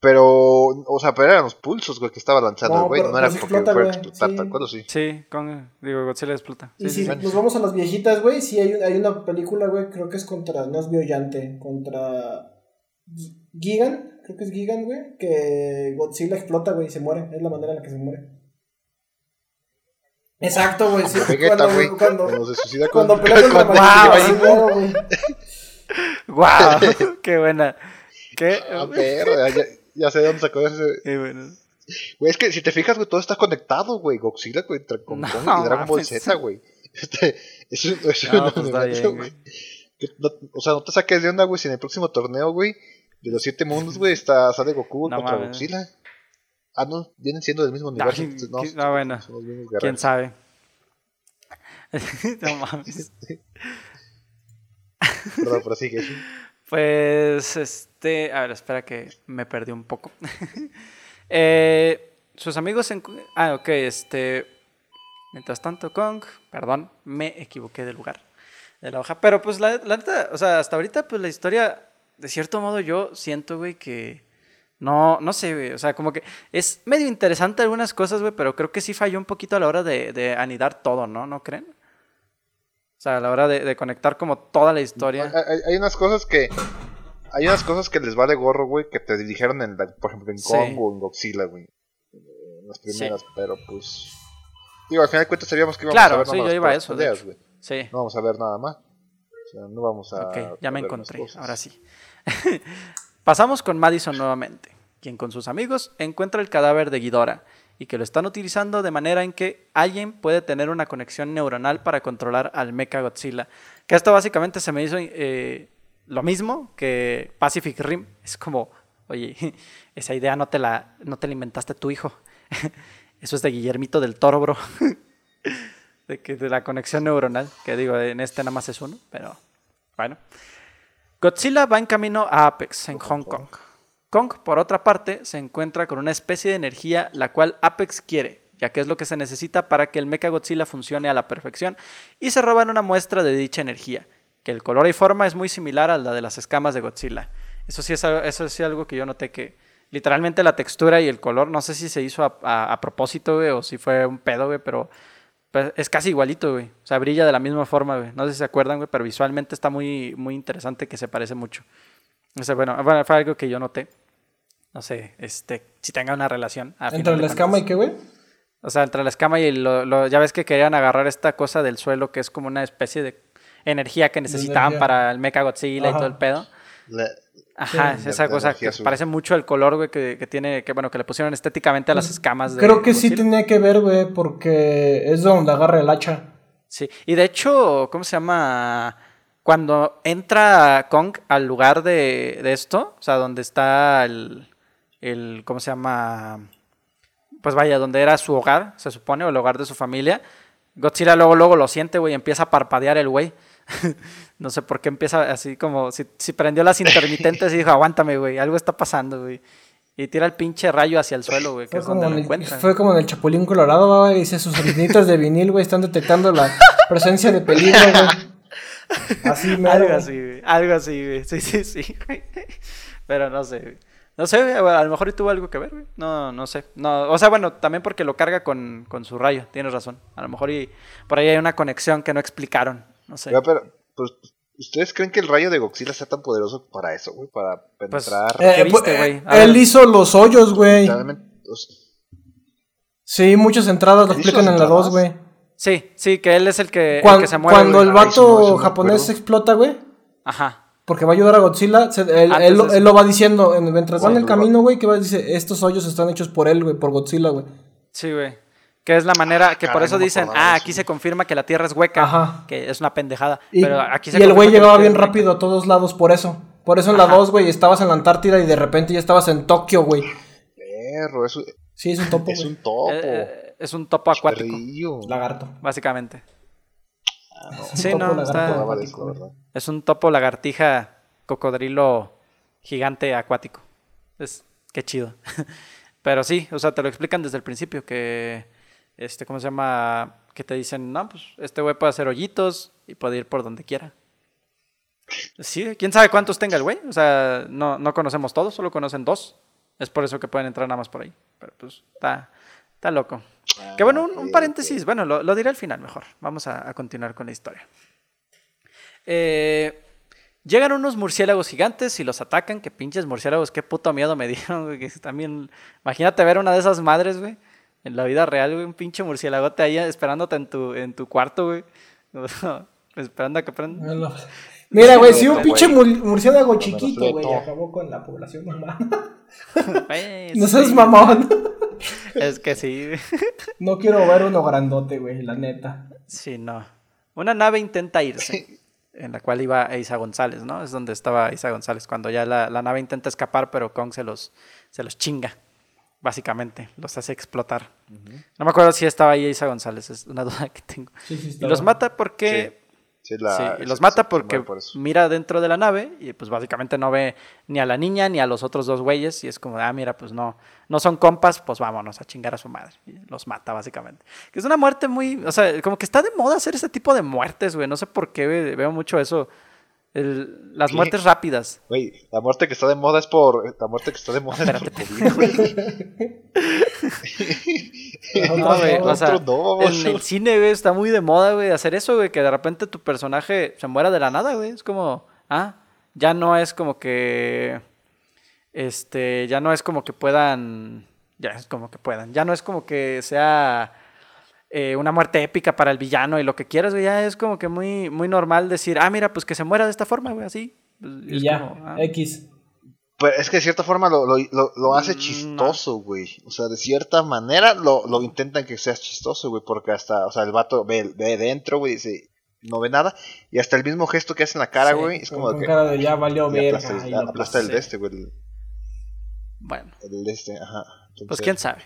Pero, o sea, pero eran los pulsos, güey, que estaba lanzando No, güey. No era porque explota, fuera a güey, explotar, sí. tal cual, ¿o sí. Sí, con, digo, Godzilla explota. Sí, Y sí, si nos vamos a las viejitas, güey, sí hay, un- hay una película, güey, creo que es contra, no es Biollante, contra Gi- Gigan, creo que es Gigan, güey, que Godzilla explota, güey, y se muere, es la manera en la que se muere. Exacto, güey, sí, cuando, güey. cuando, Cuando se suicida con, cuando pelea contra con- Wow, güey. ¡Guau! ¡Qué buena! ¡Qué, Ah, perro, ya, ya sé de dónde sacó ese. qué bueno! Güey, es que si te fijas, güey, todo está conectado, güey. Godzilla, güey, tra- con No, Kong y Dragon Ball. Z, güey. Este, es un, es No, un pues está bien, güey. no- o sea, no te saques de onda, güey, si en el próximo torneo, güey, de los siete mundos, güey, está, sale Goku No contra mames. Godzilla. Ah, no, vienen siendo del mismo universo. Entonces, no, ah, bueno. ¿Quién sabe? no mames. Perdón, prosigue. Pues, este. A ver, espera que me perdí un poco. Eh, sus amigos en. Ah, ok, este. Mientras tanto, Kong. Perdón, me equivoqué de lugar. De la hoja. Pero pues la, la neta, o sea, hasta ahorita, pues la historia. De cierto modo, yo siento, güey, que. No, no sé, güey. O sea, como que es medio interesante algunas cosas, güey, pero creo que sí falló un poquito a la hora de, de anidar todo, ¿no? ¿No creen? O sea, a la hora de, de conectar como toda la historia. Hay, unas cosas que. Hay unas cosas que les vale gorro, güey, que te dijeron, en, la- por ejemplo, en Sí. Kong o en Godzilla, güey. Eh, En las primeras, pero pues. Digo, al final de cuentas sabíamos que íbamos Claro, a ver sí, yo iba a eso, peleas, güey. Sí. No vamos a ver nada más. O sea, no vamos a. Ok, ya me encontré, ahora sí. Pasamos con Madison nuevamente, quien con sus amigos encuentra el cadáver de Ghidorah y que lo están utilizando de manera en que alguien puede tener una conexión neuronal para controlar al Mecha Godzilla. Que esto básicamente se me hizo eh, lo mismo que Pacific Rim. Es como, oye, esa idea no te la, no te la inventaste tu hijo. Eso es de Guillermito del Toro, bro. de, que, de la conexión neuronal, que digo, en este nada más es uno, pero bueno. Godzilla va en camino a Apex, en Hong Kong. Kong, por otra parte, se encuentra con una especie de energía la cual Apex quiere, ya que es lo que se necesita para que el Mecha Godzilla funcione a la perfección, y se roban una muestra de dicha energía, que el color y forma es muy similar a la de las escamas de Godzilla. Eso sí es, eso sí es algo que yo noté que literalmente la textura y el color, no sé si se hizo a, propósito, güey, o si fue un pedo, güey, pero pues, es casi igualito, güey. O sea, brilla de la misma forma, güey. No sé si se acuerdan, güey, pero visualmente está muy, muy interesante que se parece mucho. O bueno, bueno, fue algo que yo noté. No sé, este, si tenga una relación. Entre la escama y qué, güey. O sea, entre la escama y lo, lo- ya ves que querían agarrar esta cosa del suelo que es como una especie de energía que necesitaban energía. para el Mecha Godzilla y todo el pedo. La- Ajá, Sí. esa La cosa que azul. parece mucho el color, güey, que, que tiene, que bueno, que le pusieron estéticamente a las escamas de Creo que sí tenía que ver, güey, porque es donde agarra el hacha. Sí, y de hecho, ¿cómo se llama? Cuando entra Kong al lugar de, de esto, o sea, donde está el, el, ¿cómo se llama? Pues vaya, donde era su hogar, se supone, o el hogar de su familia. Godzilla luego, luego lo siente, güey, y empieza a parpadear el güey. no sé por qué empieza así como, si, si prendió las intermitentes y dijo, aguántame, güey, algo está pasando, güey. Y tira el pinche rayo hacia el suelo, güey, que Fue es como, donde lo fue como en el Chapulín Colorado, güey. Dice sus antenitas de vinil, güey, están detectando la presencia de peligro, güey. Así, mero, Algo así, güey. Algo así, güey. Sí, sí, sí. Pero no sé, güey. No sé, a lo mejor tuvo algo que ver, güey. No, no sé. No, o sea, bueno, también porque lo carga con, con su rayo, tienes razón. A lo mejor y por ahí hay una conexión que no explicaron. No sé. pero, pues, ¿ustedes creen que el rayo de Godzilla sea tan poderoso para eso, güey? Para pues, penetrar. Eh, pues, eh, él hizo los hoyos, güey. Sí, muchas entradas lo explican en la 2, güey. Sí, sí, que él es el que, cuando, se muere. Cuando el vato japonés explota, güey. Ajá porque va a ayudar a Godzilla. él, lo va diciendo mientras va en el camino, güey, que va dice, estos hoyos están hechos por él, güey, por Godzilla, güey. Sí, güey. Que es la manera, que por eso dicen, ah, aquí se confirma que la Tierra es hueca, Ajá. que es una pendejada. Y, pero aquí y el güey llegaba bien rápido a todos lados por eso. Por eso en la 2, güey, estabas en la Antártida y de repente ya estabas en Tokio, güey. Perro, eso... Sí, es un topo. Es un topo. Eh, eh, es un topo acuático. Lagarto. Básicamente. Sí, no, está... Es un topo lagartija cocodrilo gigante acuático. Es qué chido. Pero sí, o sea, te lo explican desde el principio que este ¿cómo se llama? que te dicen, "No, pues este güey puede hacer hoyitos y puede ir por donde quiera." Sí, quién sabe cuántos tenga el güey, o sea, no, no conocemos todos, solo conocen dos. Es por eso que pueden entrar nada más por ahí. Pero pues está, está loco. que bueno, un, paréntesis, bueno, lo, diré al final mejor. Vamos a, a continuar con la historia. Eh, Llegan unos murciélagos gigantes y los atacan. Que pinches murciélagos, qué puto miedo me dieron, güey. también. Imagínate ver una de esas madres, güey. En la vida real, güey. Un pinche murciélagote ahí esperándote en tu, en tu cuarto, güey. Esperando a que prenda. Mira, güey, si un pinche murciélago chiquito, güey, acabó con la población humana. no seas mamón. Es que sí. No quiero ver uno grandote, güey, la neta. Sí, no. Una nave intenta irse en la cual iba Isa González, ¿no? Es donde estaba Isa González, cuando ya la, nave intenta escapar, pero Kong se los, se los chinga, básicamente, los hace explotar. No me acuerdo si estaba ahí Isa González, es una duda que tengo. y los mata porque Sí, y los mata porque mira dentro de la nave y pues básicamente no ve ni a la niña ni a los otros dos güeyes y es como, ah, mira, pues no, no son compas, pues vámonos a chingar a su madre. Y los mata básicamente. Que es una muerte muy, o sea, como que está de moda hacer ese tipo de muertes, güey. No sé por qué veo mucho eso las muertes rápidas. Güey, la muerte que está de moda es por. La muerte que está de moda es por COVID, güey. no, güey. o sea, en el cine, güey, está muy de moda, güey, hacer eso, güey, que de repente tu personaje se muera de la nada, güey. Es como. Ah, ya no es como que. Este, ya no es como que puedan. Ya es como que puedan. Ya no es como que sea eh, una muerte épica para el villano y lo que quieras, güey, ya es como que muy, muy normal decir, ah, mira, pues que se muera de esta forma, güey, así. Pues, y ya, ah. X. Pues es que de cierta forma lo, lo, hace mm, chistoso, güey. O sea, de cierta manera lo, lo intentan que sea chistoso, güey, porque hasta, o sea, el vato ve, ve dentro, güey, dice, no ve nada. Y hasta el mismo gesto que hace en la cara, güey, es como que. cara de ya valió ver. Aplasta, el, de este, güey. Bueno. El de este, ajá. pues quién sabe.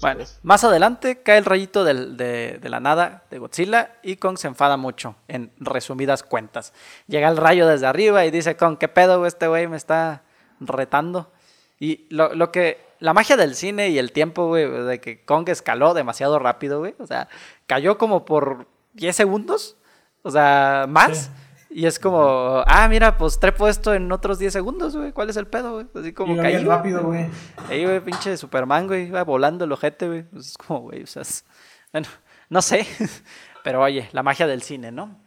Bueno, más adelante cae el rayito de, la nada de Godzilla y Kong se enfada mucho, en resumidas cuentas. Llega el rayo desde arriba y dice, Kong, ¿qué pedo, este güey me está retando? Y lo, que, la magia del cine y el tiempo, güey, de que Kong escaló demasiado rápido, güey, o sea, cayó como por 10 segundos, o sea, más. Y es como, ah, mira, pues trepo esto en otros 10 segundos, güey. ¿Cuál es el pedo, güey? Así como caí. rápido, güey. Ahí, güey, pinche Superman, güey. Iba volando el ojete, güey. Pues es como, güey, o sea, bueno, no sé. Pero oye, la magia del cine, ¿no?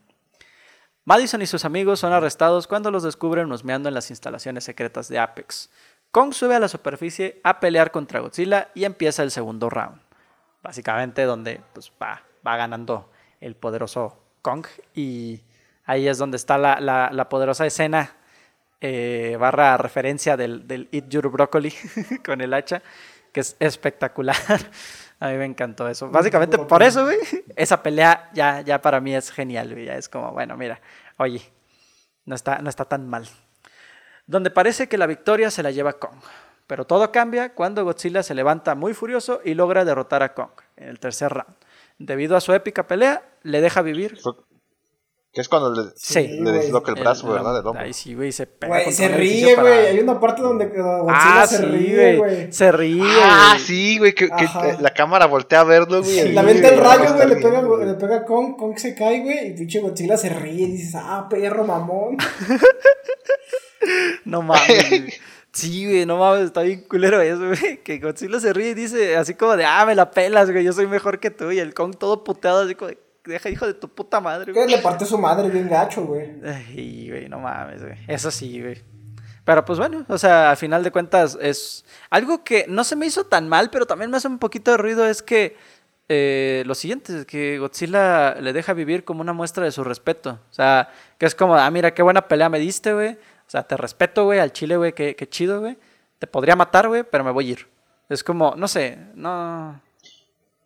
Madison y sus amigos son arrestados cuando los descubren husmeando en las instalaciones secretas de Apex. Kong sube a la superficie a pelear contra Godzilla y empieza el segundo round. Básicamente donde pues, va, va ganando el poderoso Kong y Ahí es donde está la, la, poderosa escena eh, barra referencia del, del Eat Your Broccoli con el hacha, que es espectacular. A mí me encantó eso. Básicamente por eso, güey, esa pelea ya, ya para mí es genial, güey. Ya es como, bueno, mira, oye, no está, no está tan mal. Donde parece que la victoria se la lleva Kong. Pero todo cambia cuando Godzilla se levanta muy furioso y logra derrotar a Kong en el tercer round. Debido a su épica pelea, le deja vivir. Que es cuando le, sí, le desloca el brazo, ¿verdad? Del Ahí sí, güey, se pega. Güey, se ríe, güey. Hay una parte donde Godzilla ah, se ríe, güey. Se ríe. Ah, sí, güey. Que, que, la cámara voltea a verlo, güey. Sí, la venta el rayo, güey. Le pega, le pega a Kong. Kong se cae, güey. Y pinche Godzilla se ríe. Y dices, ah, perro mamón. no mames. Sí, güey, no mames, está bien culero eso, güey. Que Godzilla se ríe y dice así como de, ah, me la pelas, güey, yo soy mejor que tú. Y el Kong todo puteado, así como de, deja hijo de tu puta madre, güey. Le parte su madre bien gacho, güey. Ay, güey, no mames, güey. Eso sí, güey. Pero pues bueno, o sea, al final de cuentas es algo que no se me hizo tan mal, pero también me hace un poquito de ruido es que eh, lo siguiente, que Godzilla le deja vivir como una muestra de su respeto. O sea, que es como, ah, mira, qué buena pelea me diste, güey. O sea, te respeto, güey, al chile, güey, qué, qué chido, güey. Te podría matar, güey, pero me voy a ir. Es como, no sé, no...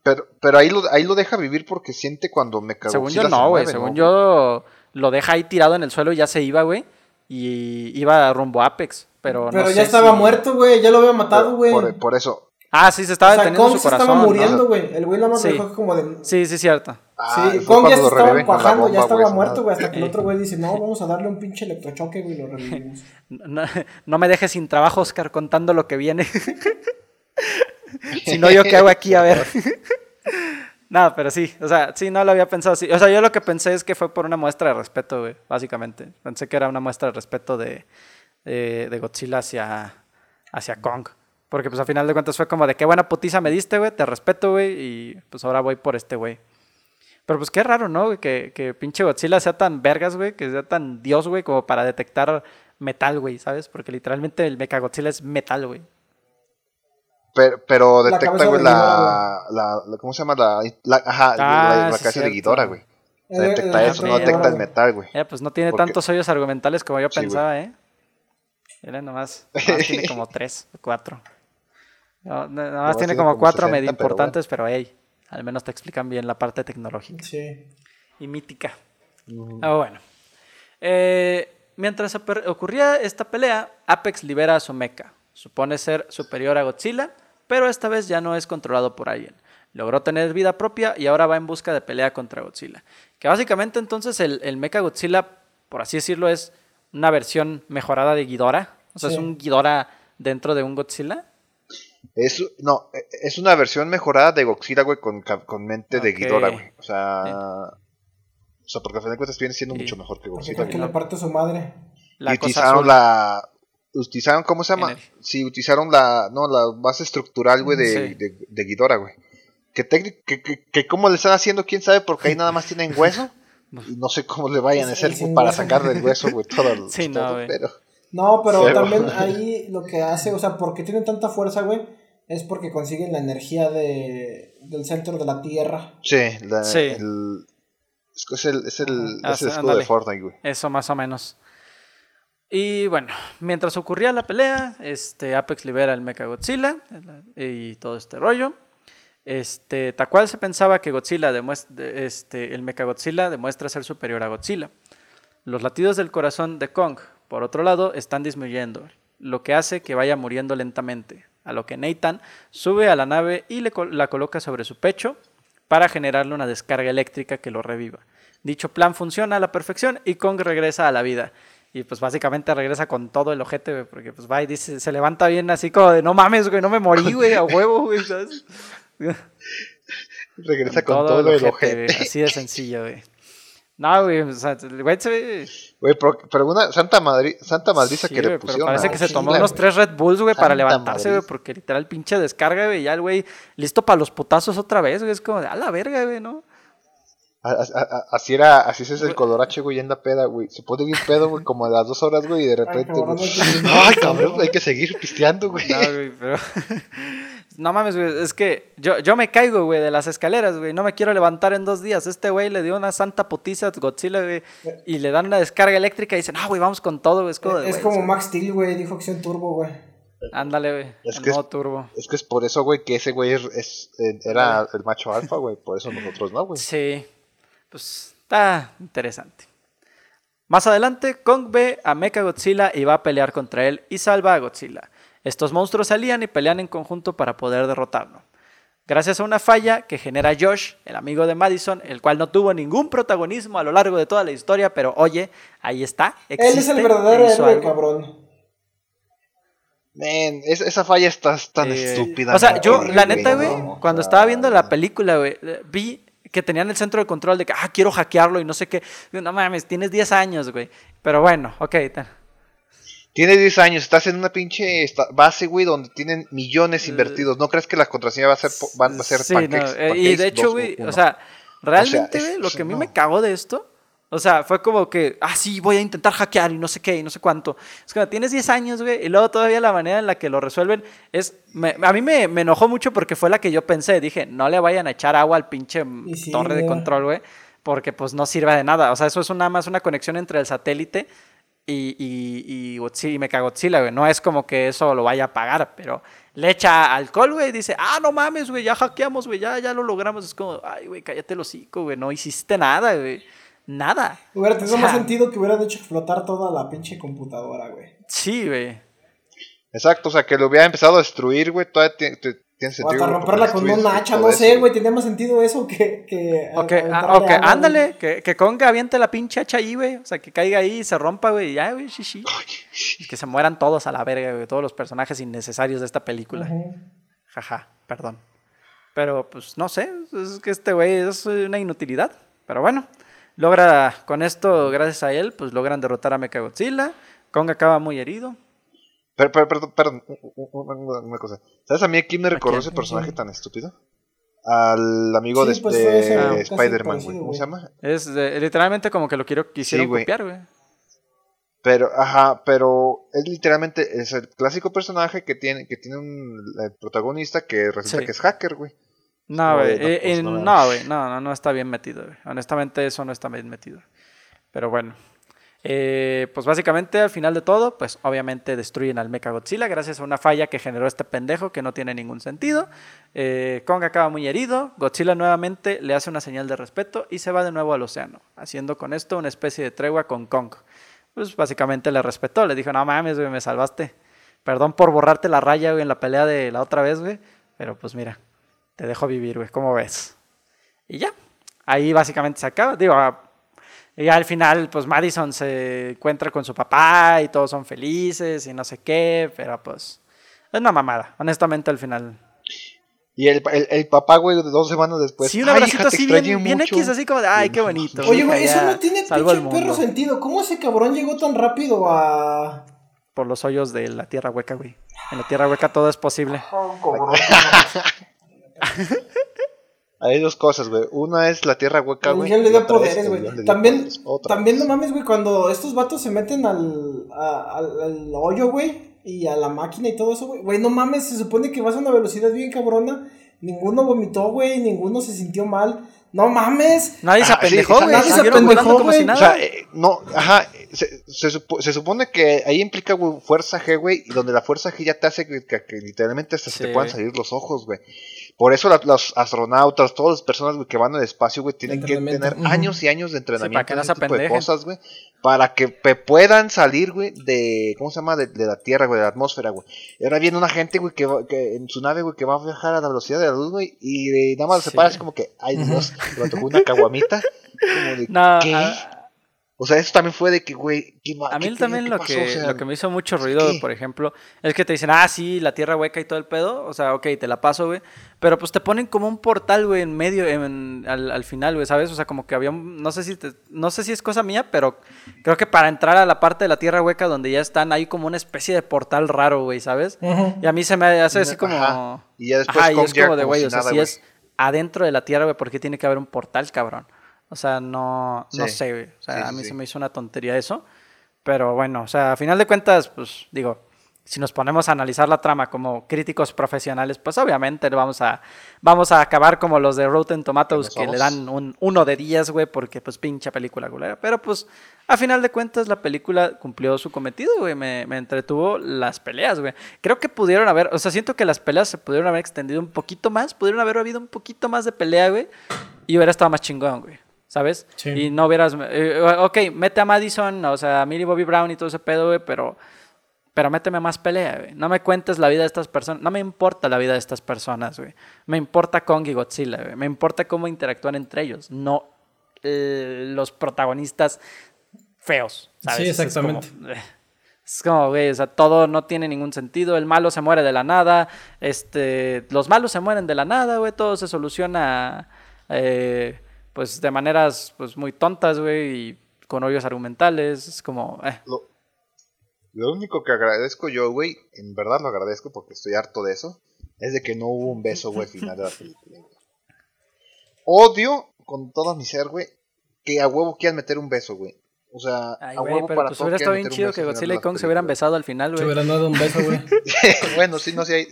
Pero, pero ahí, lo, ahí lo deja vivir porque siente cuando me cago. Según yo no, güey. Según yo lo deja ahí tirado en el suelo y ya se iba, güey. Y iba rumbo a Apex. Pero, pero ya estaba muerto, güey. Ya lo había matado, güey. Por, eso. Ah, sí, se estaba deteniendo su corazón. estaba muriendo, güey. El güey nada más dejó como de. Sí, sí, cierto. Ah, sí, Kong ya se estaba cuajando, ya estaba muerto, güey. Hasta que el otro güey dice, no, vamos a darle un pinche electrochoque, güey, y lo revivimos. No, no me dejes sin trabajo, Oscar, contando lo que viene. si no, ¿yo qué hago aquí? A ver. No, pero sí, o sea, sí, no lo había pensado así. O sea, yo lo que pensé es que fue por una muestra de respeto, güey, básicamente. Pensé que era una muestra de respeto de, de, Godzilla hacia, hacia Kong. Porque pues al final de cuentas fue como de qué buena putiza me diste, güey, te respeto, güey, y pues ahora voy por este güey. Pero pues qué raro, ¿no? Que, que pinche Godzilla sea tan vergas, güey, que sea tan dios, güey, como para detectar metal, güey, ¿sabes? Porque literalmente el Mecha Godzilla es metal, güey. Pero, pero detecta, güey, la, la, ¿Cómo se llama? La, la ajá, la, ah, cabeza seguidora, güey. Eh, detecta eso, no detecta el metal, güey. Eh, pues no tiene tantos hoyos argumentales como yo pensaba, ¿eh? Era nomás, nomás tiene como tres o cuatro. No, nomás tiene como, cuatro medio importantes, pero, hey, al menos te explican bien la parte tecnológica. Sí. Y mítica. Ah, bueno. Eh, mientras ocurría esta pelea, Apex libera a su mecha. Supone ser superior a Godzilla, pero esta vez ya no es controlado por alguien. Logró tener vida propia y ahora va en busca de pelea contra Godzilla. Que básicamente entonces el, el Mecha Godzilla, por así decirlo, es una versión mejorada de Ghidorah. O sea, es un Ghidorah dentro de un Godzilla. Es, no, es una versión mejorada de Godzilla, güey, con, con mente de Ghidorah, güey. O sea, o sea, porque al final de cuentas viene siendo mucho mejor que Godzilla. Porque le parte su madre. La y utilizaron la, utilizaron, ¿cómo se llama? Sí, utilizaron la, no, la base estructural, güey, de, de, de, Ghidorah, güey. Que, que, que, que, cómo le están haciendo, quién sabe, porque ahí nada más tienen hueso. y no sé cómo le vayan a hacer para sacar del hueso, güey, todo, el, sí, no, pero... No, pero también ahí lo que hace, o sea, porque tienen tanta fuerza, güey, es porque consiguen la energía de, del centro de la Tierra. Sí, la, sí. El, es el, es el, es el escudo de Fortnite, güey. Eso más o menos. Y bueno, mientras ocurría la pelea, este, Apex libera el Mecha Godzilla y todo este rollo. Este, tal cual se pensaba que Godzilla este, el Mecha Godzilla demuestra ser superior a Godzilla. Los latidos del corazón de Kong, por otro lado, están disminuyendo, lo que hace que vaya muriendo lentamente, a lo que Nathan sube a la nave y le, la coloca sobre su pecho para generarle una descarga eléctrica que lo reviva. Dicho plan funciona a la perfección y Kong regresa a la vida. Y pues básicamente regresa con todo el ojete, güey, porque pues va y dice, se levanta bien así como de, no mames, güey, no me morí, güey, a huevo, güey, ¿sabes? Regresa con, todo, el ojete. así de sencillo, güey. No, güey, o sea, el güey se ve... Güey, pero, una santa, madri santa madriza que le pusieron. parece que se tomó unos tres Red Bulls, güey, para levantarse, güey, porque literal pinche descarga, güey, ya el güey listo para los putazos otra vez, güey, es como de, a la verga, güey, ¿no? Así era, así es el colorache, güey, en la peda, güey. Se puede ir pedo, güey, como a las dos horas, güey, y de repente, Ay, cabrón, hay que seguir pisteando, güey. No, güey, pero. no mames, güey, es que yo, yo me caigo, güey, de las escaleras, güey. No me quiero levantar en dos días. Este güey le dio una santa putiza a Godzilla, güey, y le dan una descarga eléctrica y dicen, ah, güey, vamos con todo, güey. Es como, es como Max Steel, güey, dijo acción turbo, güey. Ándale, güey. Es que turbo. Es que es por eso, güey, que ese güey es, era el macho alfa, güey. Por eso nosotros no, güey. Sí pues está interesante. Más adelante, Kong ve a Mecha Godzilla y va a pelear contra él y salva a Godzilla. Estos monstruos salían y pelean en conjunto para poder derrotarlo. Gracias a una falla que genera Josh, el amigo de Madison, el cual no tuvo ningún protagonismo a lo largo de toda la historia, pero oye, ahí está. Él es el verdadero héroe, cabrón. Man, esa falla está tan estúpida. O sea, yo, la neta, güey, cuando estaba viendo la película, güey, vi que tenían el centro de control de que, ah, quiero hackearlo y no sé qué. No mames, tienes 10 años, güey. Pero bueno, ok. Tiene 10 años, estás en una pinche base, güey, donde tienen millones eh, invertidos. ¿No crees que la contraseña va a ser, va, a ser sí, no, Y de hecho, güey, o sea, realmente, güey, lo que a mí me cagó de esto o sea, fue como que, ah, sí, voy a intentar hackear y no sé qué y no sé cuánto. Es que tienes 10 años, güey, y luego todavía la manera en la que lo resuelven es. a mí me, enojó mucho porque fue la que yo pensé. Dije, no le vayan a echar agua al pinche torre de control, güey, porque pues no sirve de nada. O sea, eso es nada más una conexión entre el satélite y, y, y, y Mechagodzilla, güey. No es como que eso lo vaya a pagar, pero le echa alcohol, güey, y dice, ah, no mames, güey, ya hackeamos, güey, ya, ya lo logramos. Es como, ay, güey, cállate el hocico, güey, no hiciste nada, güey nada. Hubiera tenido más sentido que hubieran hecho explotar toda la pinche computadora, güey. Sí, güey. Exacto, o sea, que lo hubiera empezado a destruir, güey, todavía tiene, sentido. O hasta romperla con una hacha, no sé, güey, tenía más sentido eso que... que ok, ah, ándale, que, que Conga aviente la pinche hacha ahí, güey, o sea, que caiga ahí y se rompa, güey, y ya, güey, sí, sí. Y que se mueran todos a la verga, güey, todos los personajes innecesarios de esta película. Jaja, perdón. Pero, pues, no sé, es que este güey es una inutilidad, pero bueno logra, con esto, gracias a él, pues logran derrotar a Mechagodzilla. Kong acaba muy herido. Pero, pero, perdón, perdón, una, cosa. ¿Sabes a mí quién me recordó ese personaje tan estúpido? Al amigo de, pues, Spider-Man, güey. ¿Cómo se llama? Es literalmente como que lo quiero, quisieron copiar, güey. Pero, ajá, pero es literalmente es el clásico personaje que tiene, que tiene un protagonista que resulta que es hacker, güey. No, güey. Eh, pues, no, güey. No, no, no está bien metido, güey. Honestamente, eso no está bien metido. Pero bueno. Eh, pues básicamente al final de todo, pues obviamente destruyen al Mecha Godzilla gracias a una falla que generó este pendejo que no tiene ningún sentido. Eh, Kong acaba muy herido, Godzilla nuevamente le hace una señal de respeto y se va de nuevo al océano, haciendo con esto una especie de tregua con Kong. Pues básicamente le respetó, le dijo, no mames, güey, me salvaste. Perdón por borrarte la raya, güey, en la pelea de la otra vez, güey. Pero pues mira, te dejo vivir, güey, ¿cómo ves? Y ya, ahí básicamente se acaba. Digo, ah, y al final, pues Madison se encuentra con su papá y todos son felices y no sé qué, pero pues es una mamada, honestamente al final. Y el, el, papá, güey, dos semanas después. Sí, un abracito así bien, bien X, así como de, ay, qué bonito. Oye, güey, eso no tiene pinche perro sentido. ¿Cómo ese cabrón llegó tan rápido a...? Por los hoyos de la tierra hueca, güey. En la tierra hueca todo es posible. Hay dos cosas, güey. Una es la tierra hueca, güey. le dio poderes, güey. También, también no mames, güey, cuando estos vatos se meten al, al, hoyo, güey, y a la máquina y todo eso, güey. Güey, no mames, se supone que vas a una velocidad bien cabrona. Ninguno vomitó, güey, ninguno se sintió mal. No mames. Nadie se ah, apendejó, güey. nadie se apendejó, güey. O sea, eh, no, ajá. Se, se, supone que ahí implica, fuerza G, güey. Y donde la fuerza G ya te hace que, literalmente hasta se te puedan salir los ojos, güey. Por eso los astronautas, todas las personas güey, que van al espacio, güey, tienen que tener años y años de entrenamiento para que no tipo de cosas, güey, para que puedan salir, güey, de, ¿cómo se llama? De, la Tierra, güey, de la atmósfera, güey. Ahora viene una gente, güey, que, que, en su nave, güey, que va a viajar a la velocidad de la luz, güey, y nada más se para así como que, ay Dios, le tocó una caguamita. Como de, no, ¿qué? O sea, eso también fue de que, güey, A mí también lo, que, lo que me hizo mucho ruido, por ejemplo, es que te dicen, ah, sí, la tierra hueca y todo el pedo. O sea, ok, te la paso, güey. Pero pues te ponen como un portal, güey, en medio, en, al, final, güey, ¿sabes? O sea, como que había, no sé si no sé si es cosa mía, pero creo que para entrar a la parte de la tierra hueca donde ya están, hay como una especie de portal raro, güey, ¿sabes? Y a mí se me hace así como... Y ya después Ajá, y es como de, güey, o sea, si es adentro de la tierra, güey, ¿por qué tiene que haber un portal, cabrón? O sea, no, no sé, güey. O sea, a mí se me hizo una tontería eso. Pero bueno, o sea, a final de cuentas, pues digo, si nos ponemos a analizar la trama como críticos profesionales, pues obviamente vamos a, vamos a acabar como los de Rotten Tomatoes que le dan un uno de 10, güey, porque pues pincha película culera. Pero pues a final de cuentas la película cumplió su cometido, güey. Me, me entretuvo las peleas, güey. Creo que pudieron haber, o sea, siento que las peleas se pudieron haber extendido un poquito más, pudieron haber habido un poquito más de pelea, güey, y hubiera estado más chingón, güey. ¿Sabes? Y no hubieras... Eh, ok, mete a Madison, o sea, a Millie Bobby Brown y todo ese pedo, güey, pero... Pero méteme más pelea, güey. No me cuentes la vida de estas personas. No me importa la vida de estas personas, güey. Me importa Kong y Godzilla, güey. Me importa cómo interactúan entre ellos. No eh, los protagonistas feos, ¿sabes? Sí, exactamente. Es como, güey, o sea, todo no tiene ningún sentido. El malo se muere de la nada. Este, los malos se mueren de la nada, güey. Todo se soluciona... Eh, pues de maneras pues muy tontas, güey, y con hoyos argumentales, es como... Eh. Lo único que agradezco yo, güey, en verdad lo agradezco porque estoy harto de eso, es de que no hubo un beso, güey, final de la película. Odio con todo mi ser, güey, que a huevo quieran meter un beso, güey. O sea, Ay, a güey, huevo pero para pues todo hubiera estado bien chido que Godzilla y Kong se hubieran besado al final, Se güey. hubieran dado un beso, güey. bueno, sí, no sé, ahí,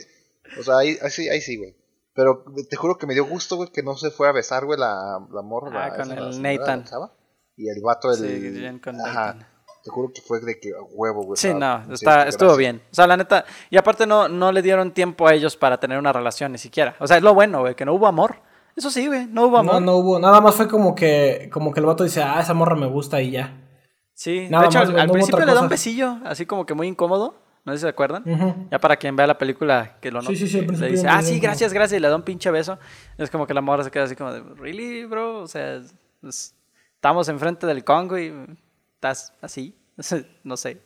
o sea, ahí, ahí sí, ahí sí, güey. Pero te juro que me dio gusto, güey, que no se fue a besar, güey, la, la morra. Ah, la- con esa, el Nathan. chava, Y el vato, el... Sí, bien con Ajá. Nathan. Te juro que fue de que a huevo, güey. Sí, no, está, estuvo bien. O sea, la neta, y aparte no, no le dieron tiempo a ellos para tener una relación ni siquiera. O sea, es lo bueno, güey, que no hubo amor. Eso sí, güey, no hubo amor. No, no hubo. Nada más fue como que, como que el vato dice, ah, esa morra me gusta y ya. Sí, Nada de hecho, más, al, principio le da un besillo, así como que muy incómodo. No sé si se acuerdan. Ya para quien vea la película que lo Sí, nota, sí, sí, al que le dice, ah, sí, incómodo". gracias, gracias, y le da un pinche beso. Es como que la morra se queda así como de, ¿really, bro? O sea, es- es- estamos enfrente del Congo y estás así. no sé.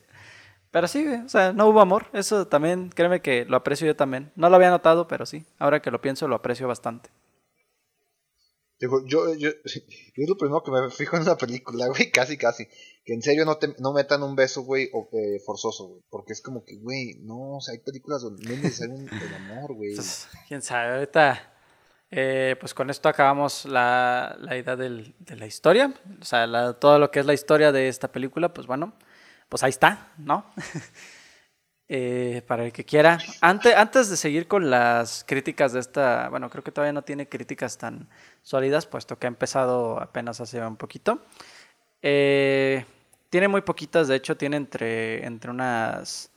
Pero sí, o sea, no hubo amor. Eso también, créeme que lo aprecio yo también. No lo había notado, pero sí. Ahora que lo pienso, lo aprecio bastante. Yo, yo, es lo primero que me fijo en una película, güey, casi, casi. Que en serio no, te, no metan un beso, güey, o, eh, forzoso, güey. Porque es como que, güey, no, o sea, hay películas donde no es el amor, güey. Entonces, quién sabe, ahorita, eh, pues con esto acabamos la, la idea del- de la historia. O sea, la- todo lo que es la historia de esta película, pues bueno, pues ahí está, ¿no? Eh, para el que quiera. Antes, antes de seguir con las críticas de esta, bueno, creo que todavía no tiene críticas tan sólidas, puesto que ha empezado apenas hace un poquito. Eh, tiene muy poquitas, de hecho, tiene entre, entre unas...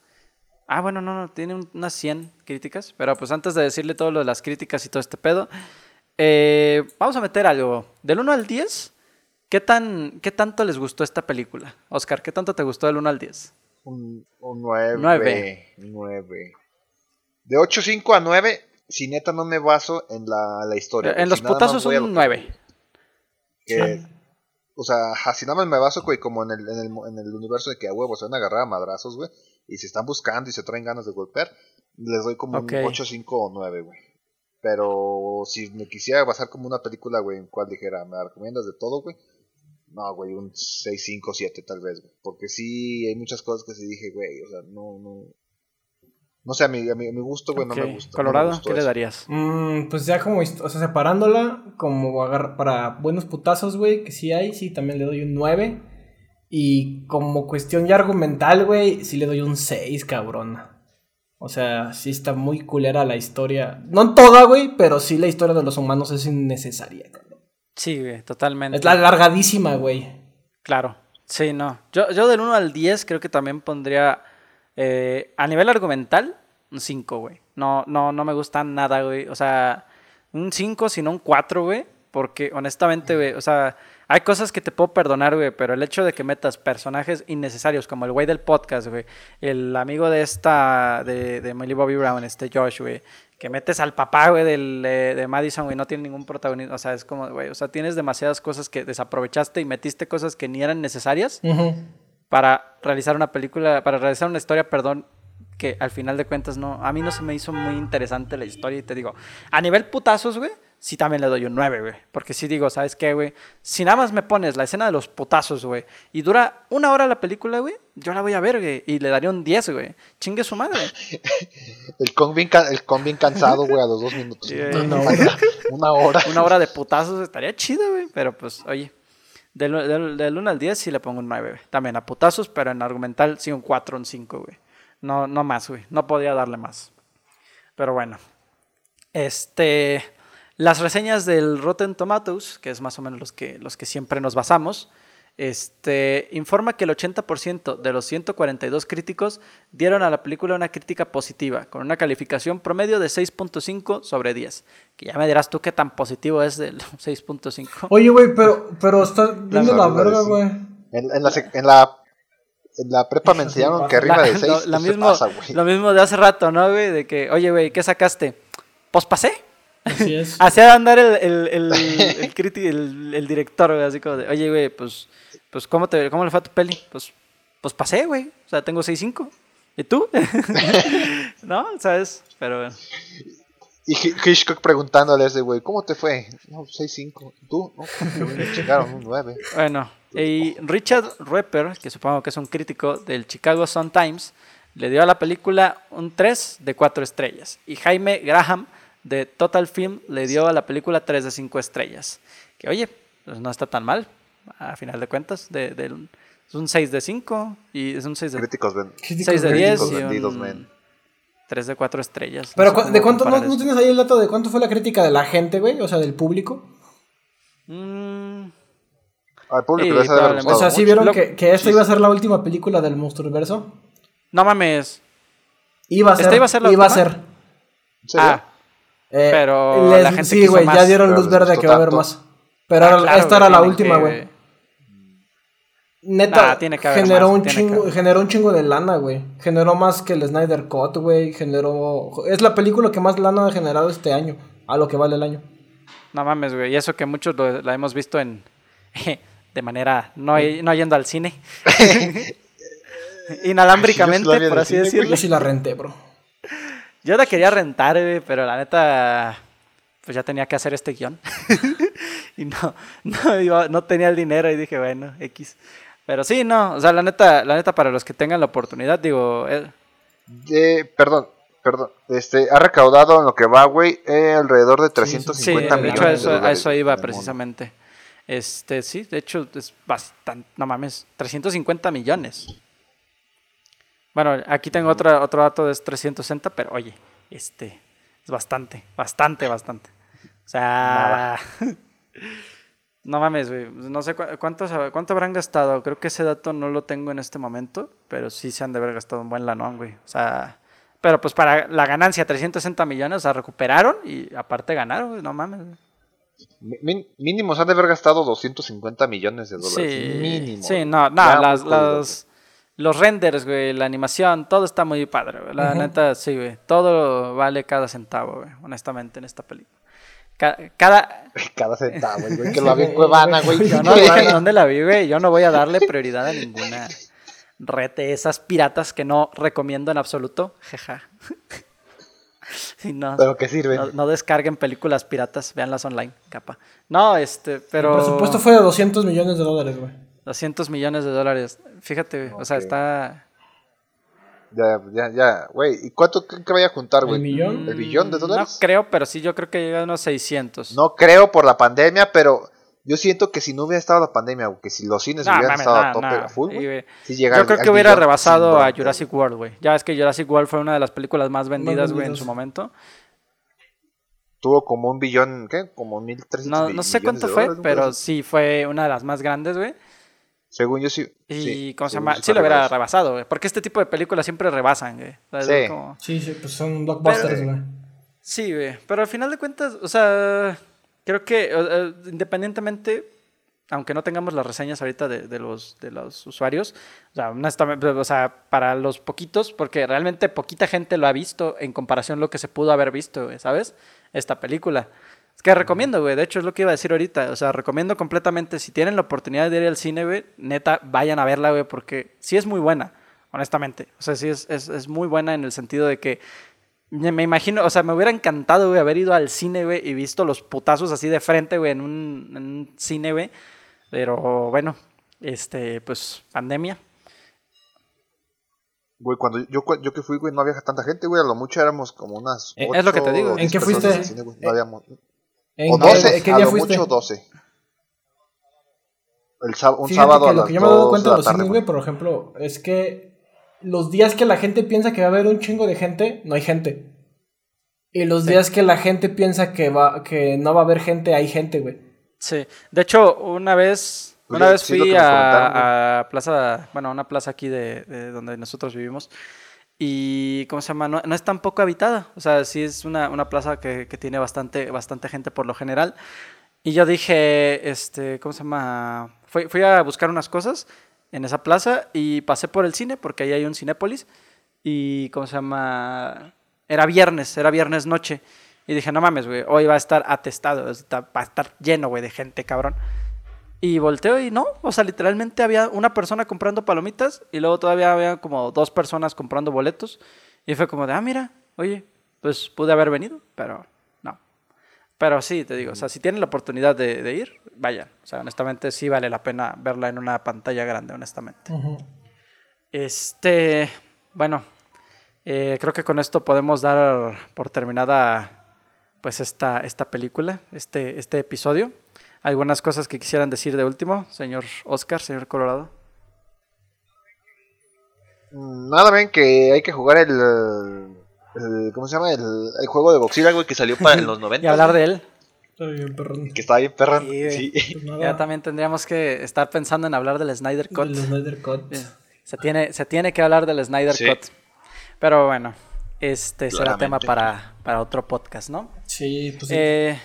Ah, bueno, no, no, tiene un- unas 100 críticas, pero pues antes de decirle todo lo de las críticas y todo este pedo, eh, vamos a meter algo. Del 1 al 10, ¿qué, tan, ¿qué tanto les gustó esta película? Oscar, ¿qué tanto te gustó del 1 al 10? Un, un 9. Nueve. 9. De 8.5 a 9, si neta no me baso en la, la historia. en los si putazos un lo 9. que- O sea, si nada más me baso, güey, como en el, en, el, en el universo de que a huevos se van a agarrar a madrazos, güey, y se están buscando y se traen ganas de golpear, les doy como un 8, 5 o 9, güey. Pero si me quisiera basar como una película, güey, en cual dijera, ¿me la recomiendas de todo, güey? No, güey, un 6, 5, 7 tal vez, güey. Porque sí, hay muchas cosas que sí dije, güey, o sea, no, no... No sé, a mi, a mi, a mi gusto, güey, no me gusta. no me Colorado, ¿qué le darías? Mm, pues ya como, o sea, separándola, como agar- para buenos putazos, güey, que sí hay, sí, también le doy un 9. Y como cuestión ya argumental, güey, sí le doy un 6, cabrón. O sea, sí está muy culera la historia. No en toda, güey, pero sí la historia de los humanos es innecesaria, cabrón. Sí, güey, totalmente. Es la largadísima, güey. Claro, sí, no. Yo, yo del 1 al 10 creo que también pondría, eh, a nivel argumental, un 5, güey. No, no, no me gusta nada, güey. O sea, un 5, sino un 4, güey. Porque honestamente, güey, o sea, hay cosas que te puedo perdonar, güey, pero el hecho de que metas personajes innecesarios, como el güey del podcast, güey, el amigo de esta, de, de Millie Bobby Brown, este Josh, güey, que metes al papá, güey, del, de Madison, güey, no tiene ningún protagonismo, o sea, es como, güey, o sea, tienes demasiadas cosas que desaprovechaste y metiste cosas que ni eran necesarias Ujú. Para realizar una película, para realizar una historia, perdón, que al final de cuentas no, a mí no se me hizo muy interesante la historia y te digo, a nivel putazos, güey, sí también le doy un 9, güey, porque sí digo, ¿sabes qué, güey? Si nada más me pones la escena de los putazos, güey, y dura una hora la película, güey, yo la voy a ver, güey, y le daría un 10, güey, chingue su madre. El con bien, el con bien cansado, güey, a los dos minutos. No, una no, hora. Una hora. Una hora de putazos estaría chido, güey, pero pues, oye. Del, del, del 1 al 10 sí le pongo un 9, güey. También a putazos, pero en argumental sí un 4, un 5, güey. No, no más, güey. No podía darle más. Pero bueno. Este. Las reseñas del Rotten Tomatoes, que es más o menos los que, los que siempre nos basamos, este, informa que el 80% de los 142 críticos dieron a la película una crítica positiva, con una calificación promedio de 6.5 sobre 10. Que ya me dirás tú qué tan positivo es del 6.5. Oye, güey, pero, pero está viendo la verdad, verga, güey. En, en la, en, la, en la prepa me enseñaron que arriba La- de 6 lo, mismo, pasa, lo mismo de hace rato, ¿no, güey? De que, oye, güey, ¿qué sacaste? Pues pasé. Así es. Hacía andar el, el, el, el, el- el director, güey, así como de, oye, güey, pues, pues ¿cómo, te, ¿cómo le fue a tu peli? Pues, pues pasé, güey. O sea, tengo 6.5. ¿Y tú? ¿No? ¿Sabes? Pero bueno. Y Hi- Hitchcock preguntándole a ese güey, ¿cómo te fue? No, 6-5. ¿Tú? No, porque me chingaron un 9. Bueno, Y Richard Repper, que supongo que es un crítico del Chicago Sun-Times, le dio a la película un 3 de 4 estrellas. Y Jaime Graham, de Total Film, le dio a la película 3 de 5 estrellas. Que oye, pues no está tan mal, a final de cuentas. De, es un 6 de 5 y es un 6 de, Críticos, 6 de 10 y un 3 de 4 estrellas. Pero ¿de cuánto, no, no, tienes ahí el dato de cuánto fue la crítica de la gente, güey? O sea, del público. Mm. Al público sí, O sea, ¿sí vieron que, que esta iba a ser la última película del Monstruoverso? No mames. Iba a ser. ¿Esta iba a ser la iba a ser. Ah. Eh, pero la gente Sí, güey, ya dieron luz verde que va a haber más. Pero ah, esta era la última, güey. Neta, tiene que generó, un chingo, generó un chingo de lana, güey. Generó más que el Snyder Cut, güey. Generó. Es la película que más lana ha generado este año. A lo que vale el año. No mames, güey. Y eso que muchos la hemos visto en. de manera. No, no yendo al cine. Inalámbricamente, por así decirlo. Yo sí la renté, bro. Yo la quería rentar, güey, pero la neta. Pues ya tenía que hacer este guion. y no, no, no tenía el dinero y dije, bueno, X. Pero sí, no, o sea, la neta, la neta para los que tengan la oportunidad, digo... Eh, perdón, perdón, este, ha recaudado en lo que va, güey, eh, alrededor de 350 millones. de hecho, a eso iba precisamente. Este, sí, de hecho, es bastante, no mames, 350 millones. Bueno, aquí tengo otro, otro dato de 360, pero oye, este, es bastante, bastante, bastante. O sea... No mames, güey. No sé cuánto, cuánto habrán gastado. Creo que ese dato no lo tengo en este momento. Pero sí se han de haber gastado un buen lanón, güey. O sea. Pero pues para la ganancia, 360 millones, o sea, recuperaron y aparte ganaron, güey. No mames, güey. mínimo se han de haber gastado 250 millones de dólares. Sí, mínimo. Sí, no, no, las, las, los renders, güey, la animación, todo está muy padre, güey. La neta, sí, güey. Todo vale cada centavo, güey, honestamente, en esta película. Cada, cada centavo, güey, que lo vi en Cuevana, güey. Yo no dije dónde la vi, güey. Yo no voy a darle prioridad a ninguna red de esas piratas que no recomiendo en absoluto. Jeja. no, ¿Pero qué sirve? No, descarguen películas piratas, véanlas online, capa. No, este, pero... El presupuesto fue de 200 millones de dólares, güey. 200 millones de dólares. Fíjate, o sea, está... Ya, ya, ya, güey. ¿Y cuánto creen que vaya a juntar, güey? ¿El millón? ¿El billón de dólares? No creo, pero sí, yo creo que llega a unos 600. No creo por la pandemia, pero yo siento que si no hubiera estado la pandemia, que si los cines hubieran estado a tope a full, Yo creo que hubiera rebasado a Jurassic World, güey. Ya es que Jurassic World fue una de las películas más vendidas, güey, en su momento. Tuvo como un billón, ¿qué? Como 1300 No, no sé cuánto fue, pero sí fue una de las más grandes, güey. Según yo sí. Y, ¿cómo se llama? Sí lo hubiera rebasado, güey. Porque este tipo de películas siempre rebasan, güey. Sí. sí, sí, pues son blockbusters, güey. Sí, güey. Pero al final de cuentas, o sea, creo que independientemente, aunque no tengamos las reseñas ahorita de, los, de los usuarios, o sea, honestamente, o sea, para los poquitos, porque realmente poquita gente lo ha visto en comparación a lo que se pudo haber visto, ¿sabes? Esta película. Es que recomiendo, güey. De hecho, es lo que iba a decir ahorita. O sea, recomiendo completamente. Si tienen la oportunidad de ir al cine, güey, neta, vayan a verla, güey, porque sí es muy buena, honestamente. O sea, sí es, es, muy buena en el sentido de que me imagino, o sea, me hubiera encantado, güey, haber ido al cine, güey, y visto los putazos así de frente, güey, en un, en un cine, güey. Pero bueno, este, pues, pandemia. Güey, cuando yo, yo que fui, güey, no había tanta gente, güey. A lo mucho éramos como unas. Eh, es lo que te digo. ¿En qué fuiste? no habíamos, o 12, ¿qué día fuiste? mucho 12. El un sábado que lo que yo me he dado cuenta de los cines, güey, por ejemplo, es que los días que la gente piensa que va a haber un chingo de gente, no hay gente. Y los días que la gente piensa que va que no va a haber gente, hay gente, güey. Sí. De hecho, una vez una vez fui a, plaza, bueno, a una plaza aquí de, de donde nosotros vivimos y, ¿cómo se llama? No, es tan poco habitada. O sea, sí es una, una plaza que, que, tiene bastante, bastante gente por lo general. Y yo dije, este, ¿cómo se llama? Fui, fui a buscar unas cosas en esa plaza y pasé por el cine, porque ahí hay un Cinépolis. Y, ¿cómo se llama? Era viernes, era viernes noche. Y dije, no mames, güey, hoy va a estar atestado, va a estar lleno, güey, de gente, cabrón. Y volteo y no, o sea, literalmente había una persona comprando palomitas y luego todavía había como dos personas comprando boletos. Y fue como de, ah, mira, oye, pues pude haber venido, pero no. Pero sí, te digo, o sea, si tienen la oportunidad de, ir, vayan. O sea, honestamente sí vale la pena verla en una pantalla grande, honestamente. Este, bueno, eh, creo que con esto podemos dar por terminada pues esta, esta película, este, este episodio. ¿Algunas cosas que quisieran decir de último, señor Oscar, señor Colorado? Nada, ven que hay que jugar el ¿cómo se llama? El, juego de Godzilla, güey, que salió para en los 90. y hablar de él. Está bien, perrón. Que está bien, perrón. Sí, pues ya también tendríamos que estar pensando en hablar del Snyder Cut. Del Snyder Cut. Se tiene, se tiene que hablar del Snyder Cut. Pero bueno, este será tema para, para otro podcast, ¿no? Sí, pues eh,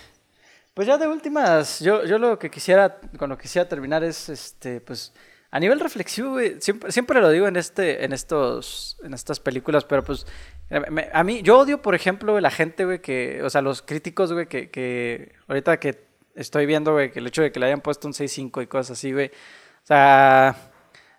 pues ya de últimas, yo, yo lo que quisiera, con lo que quisiera terminar es, este, pues, a nivel reflexivo, siempre, siempre lo digo en este, en estos, en estas películas, pero pues a mí, yo odio, por ejemplo, la gente, güey, que, o sea, los críticos, güey, que, que ahorita que estoy viendo, güey, que el hecho de que le hayan puesto un 6.5 y cosas así, güey, o sea,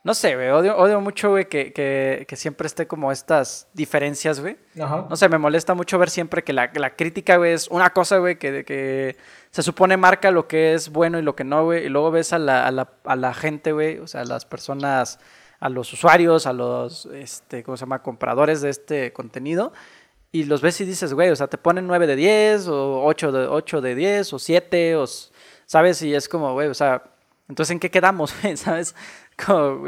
no sé, güey, odio, odio mucho, güey, que, que, que, siempre esté como estas diferencias, güey. No sé, me molesta mucho ver siempre que la, la crítica, güey, es una cosa, güey, que, que se supone marca lo que es bueno y lo que no, güey, y luego ves a la, a la, a la gente, güey, o sea, a las personas a los usuarios, a los, este, ¿cómo se llama?, compradores de este contenido. Y los ves y dices, güey, o sea, te ponen 9 de 10, o 8 de, 8 de 10, o 7, o, ¿sabes? Y es como, güey, o sea, entonces, ¿en qué quedamos, ¿Sabes? Como,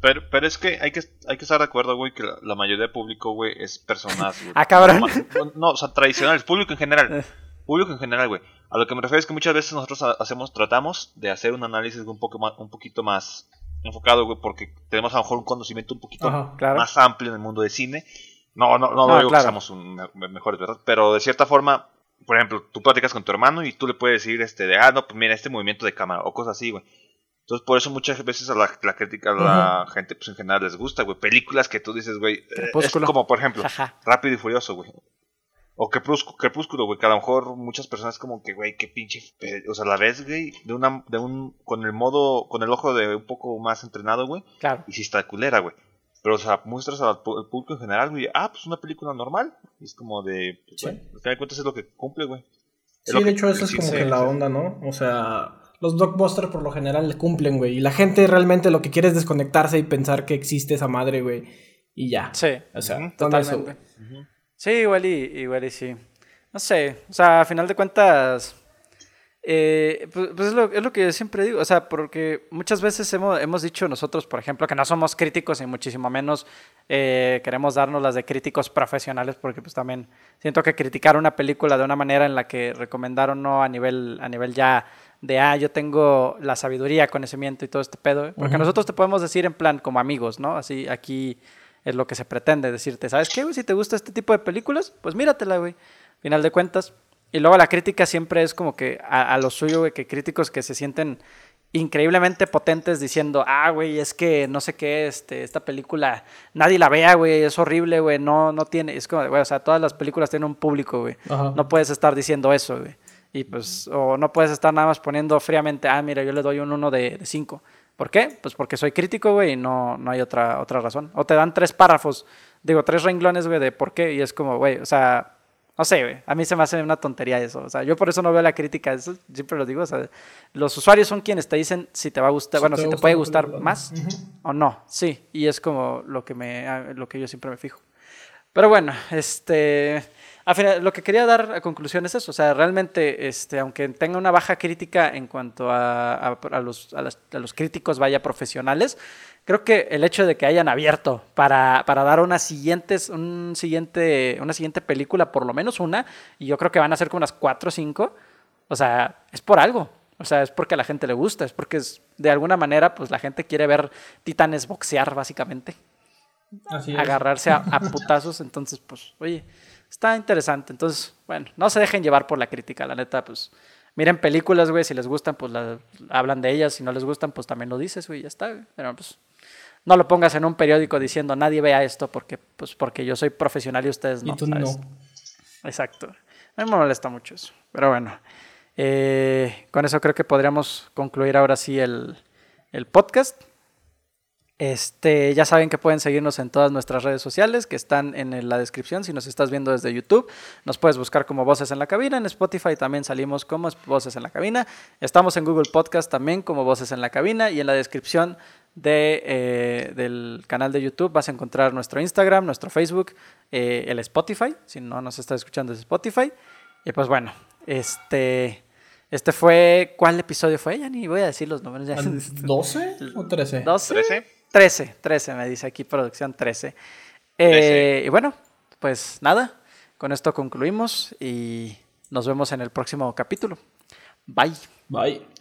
pero, pero es que hay que, hay que estar de acuerdo, güey, que la, mayoría del público, güey, es personas. ah, cabrón. No, o sea, tradicionales, público en general. Eh. Público en general, güey. A lo que me refiero es que muchas veces nosotros hacemos, tratamos de hacer un análisis un, poco más, un poquito más enfocado, güey, porque tenemos a lo mejor un conocimiento un poquito más amplio en el mundo de cine. No, no, no, no digo que seamos mejores, ¿verdad? Pero de cierta forma, por ejemplo, tú platicas con tu hermano y tú le puedes decir, este, de, ah, no, pues mira, este movimiento de cámara, o cosas así, güey. Entonces, por eso muchas veces a la, crítica a la gente, pues en general les gusta, güey. Películas que tú dices, güey, eh, es como, por ejemplo, Rápido y Furioso, güey. O Crepúsculo, güey, que a lo mejor muchas personas como que, güey, qué pinche... O sea, la ves, güey, de, una, de un... Con el modo, con el ojo de un poco más entrenado, güey. Claro. Y si está culera, güey. Pero, o sea, muestras al público en general, güey, ah, pues una película normal. Y es como de, pues, sí. al final de cuentas es lo que cumple, güey. Sí, de hecho, eso es como que la onda, ¿no? O sea, los blockbusters por lo general le cumplen, güey. Y la gente realmente lo que quiere es desconectarse y pensar que existe esa madre, güey. Y ya. Sí. O sea, totalmente. Sí, igual y, igual y sí. No sé, o sea, a final de cuentas, eh, pues, pues es, lo, es, lo, que yo siempre digo, o sea, porque muchas veces hemos, hemos, dicho nosotros, por ejemplo, que no somos críticos y muchísimo menos eh, queremos darnos las de críticos profesionales, porque pues también siento que criticar una película de una manera en la que recomendaron no a nivel, a nivel ya de, ah, yo tengo la sabiduría, conocimiento y todo este pedo, porque nosotros te podemos decir en plan como amigos, ¿no? Así aquí es lo que se pretende decirte. ¿Sabes qué, güey? Si te gusta este tipo de películas, pues míratela, güey. Final de cuentas. Y luego la crítica siempre es como que a, lo suyo, güey, que críticos que se sienten increíblemente potentes diciendo, ah, güey, es que no sé qué, este, esta película, nadie la vea, güey, es horrible, güey, no, no tiene, es como, güey, o sea, todas las películas tienen un público, güey. No puedes estar diciendo eso, güey. Y pues, o no puedes estar nada más poniendo fríamente, ah, mira, yo le doy un 1 de 5. ¿Por qué? Pues porque soy crítico, güey, y no, no hay otra, otra razón. O te dan tres párrafos, digo, tres renglones, güey, de por qué, y es como, güey, o sea, no sé, güey, a mí se me hace una tontería eso. O sea, yo por eso no veo la crítica, eso siempre lo digo, o sea, los usuarios son quienes te dicen si te va a gustar, bueno, si te puede gustar más o no, sí, y es como lo que, me, lo que yo siempre me fijo. Pero bueno, este lo que quería dar a conclusión es eso, o sea, realmente, este, aunque tenga una baja crítica en cuanto a, los, los, críticos, vaya, profesionales, creo que el hecho de que hayan abierto para, para dar una, siguientes, un siguiente, una siguiente película, por lo menos una, y yo creo que van a ser como unas cuatro o cinco, o sea, es por algo. O sea, es porque a la gente le gusta, es porque es, de alguna manera, pues la gente quiere ver titanes boxear, básicamente. Así Agarrarse a, a putazos, entonces, pues, oye, está interesante. Entonces, bueno, no se dejen llevar por la crítica, la neta, pues miren películas, güey, si les gustan, pues hablan de ellas, si no les gustan, pues también lo dices, güey, ya está, Pero pues no lo pongas en un periódico diciendo nadie vea esto porque, pues, porque yo soy profesional y ustedes no. Y tú no. Exacto. A mí me molesta mucho eso. Pero bueno, eh, con eso creo que podríamos concluir ahora sí el, el podcast. Este, ya saben que pueden seguirnos en todas nuestras redes sociales que están en la descripción. Si nos estás viendo desde YouTube, nos puedes buscar como Voces en la Cabina. En Spotify también salimos como Voces en la Cabina. Estamos en Google Podcast también como Voces en la Cabina. Y en la descripción de, eh, del canal de YouTube vas a encontrar nuestro Instagram, nuestro Facebook, eh, el Spotify. Si no nos estás escuchando desde Spotify. Y pues bueno, este. Este fue. ¿Cuál episodio fue? Ya ni voy a decir los números. ¿12 o 13? 12. 13. 13, 13, me dice aquí producción 13. Eh, y bueno, pues nada, con esto concluimos y nos vemos en el próximo capítulo. Bye. Bye.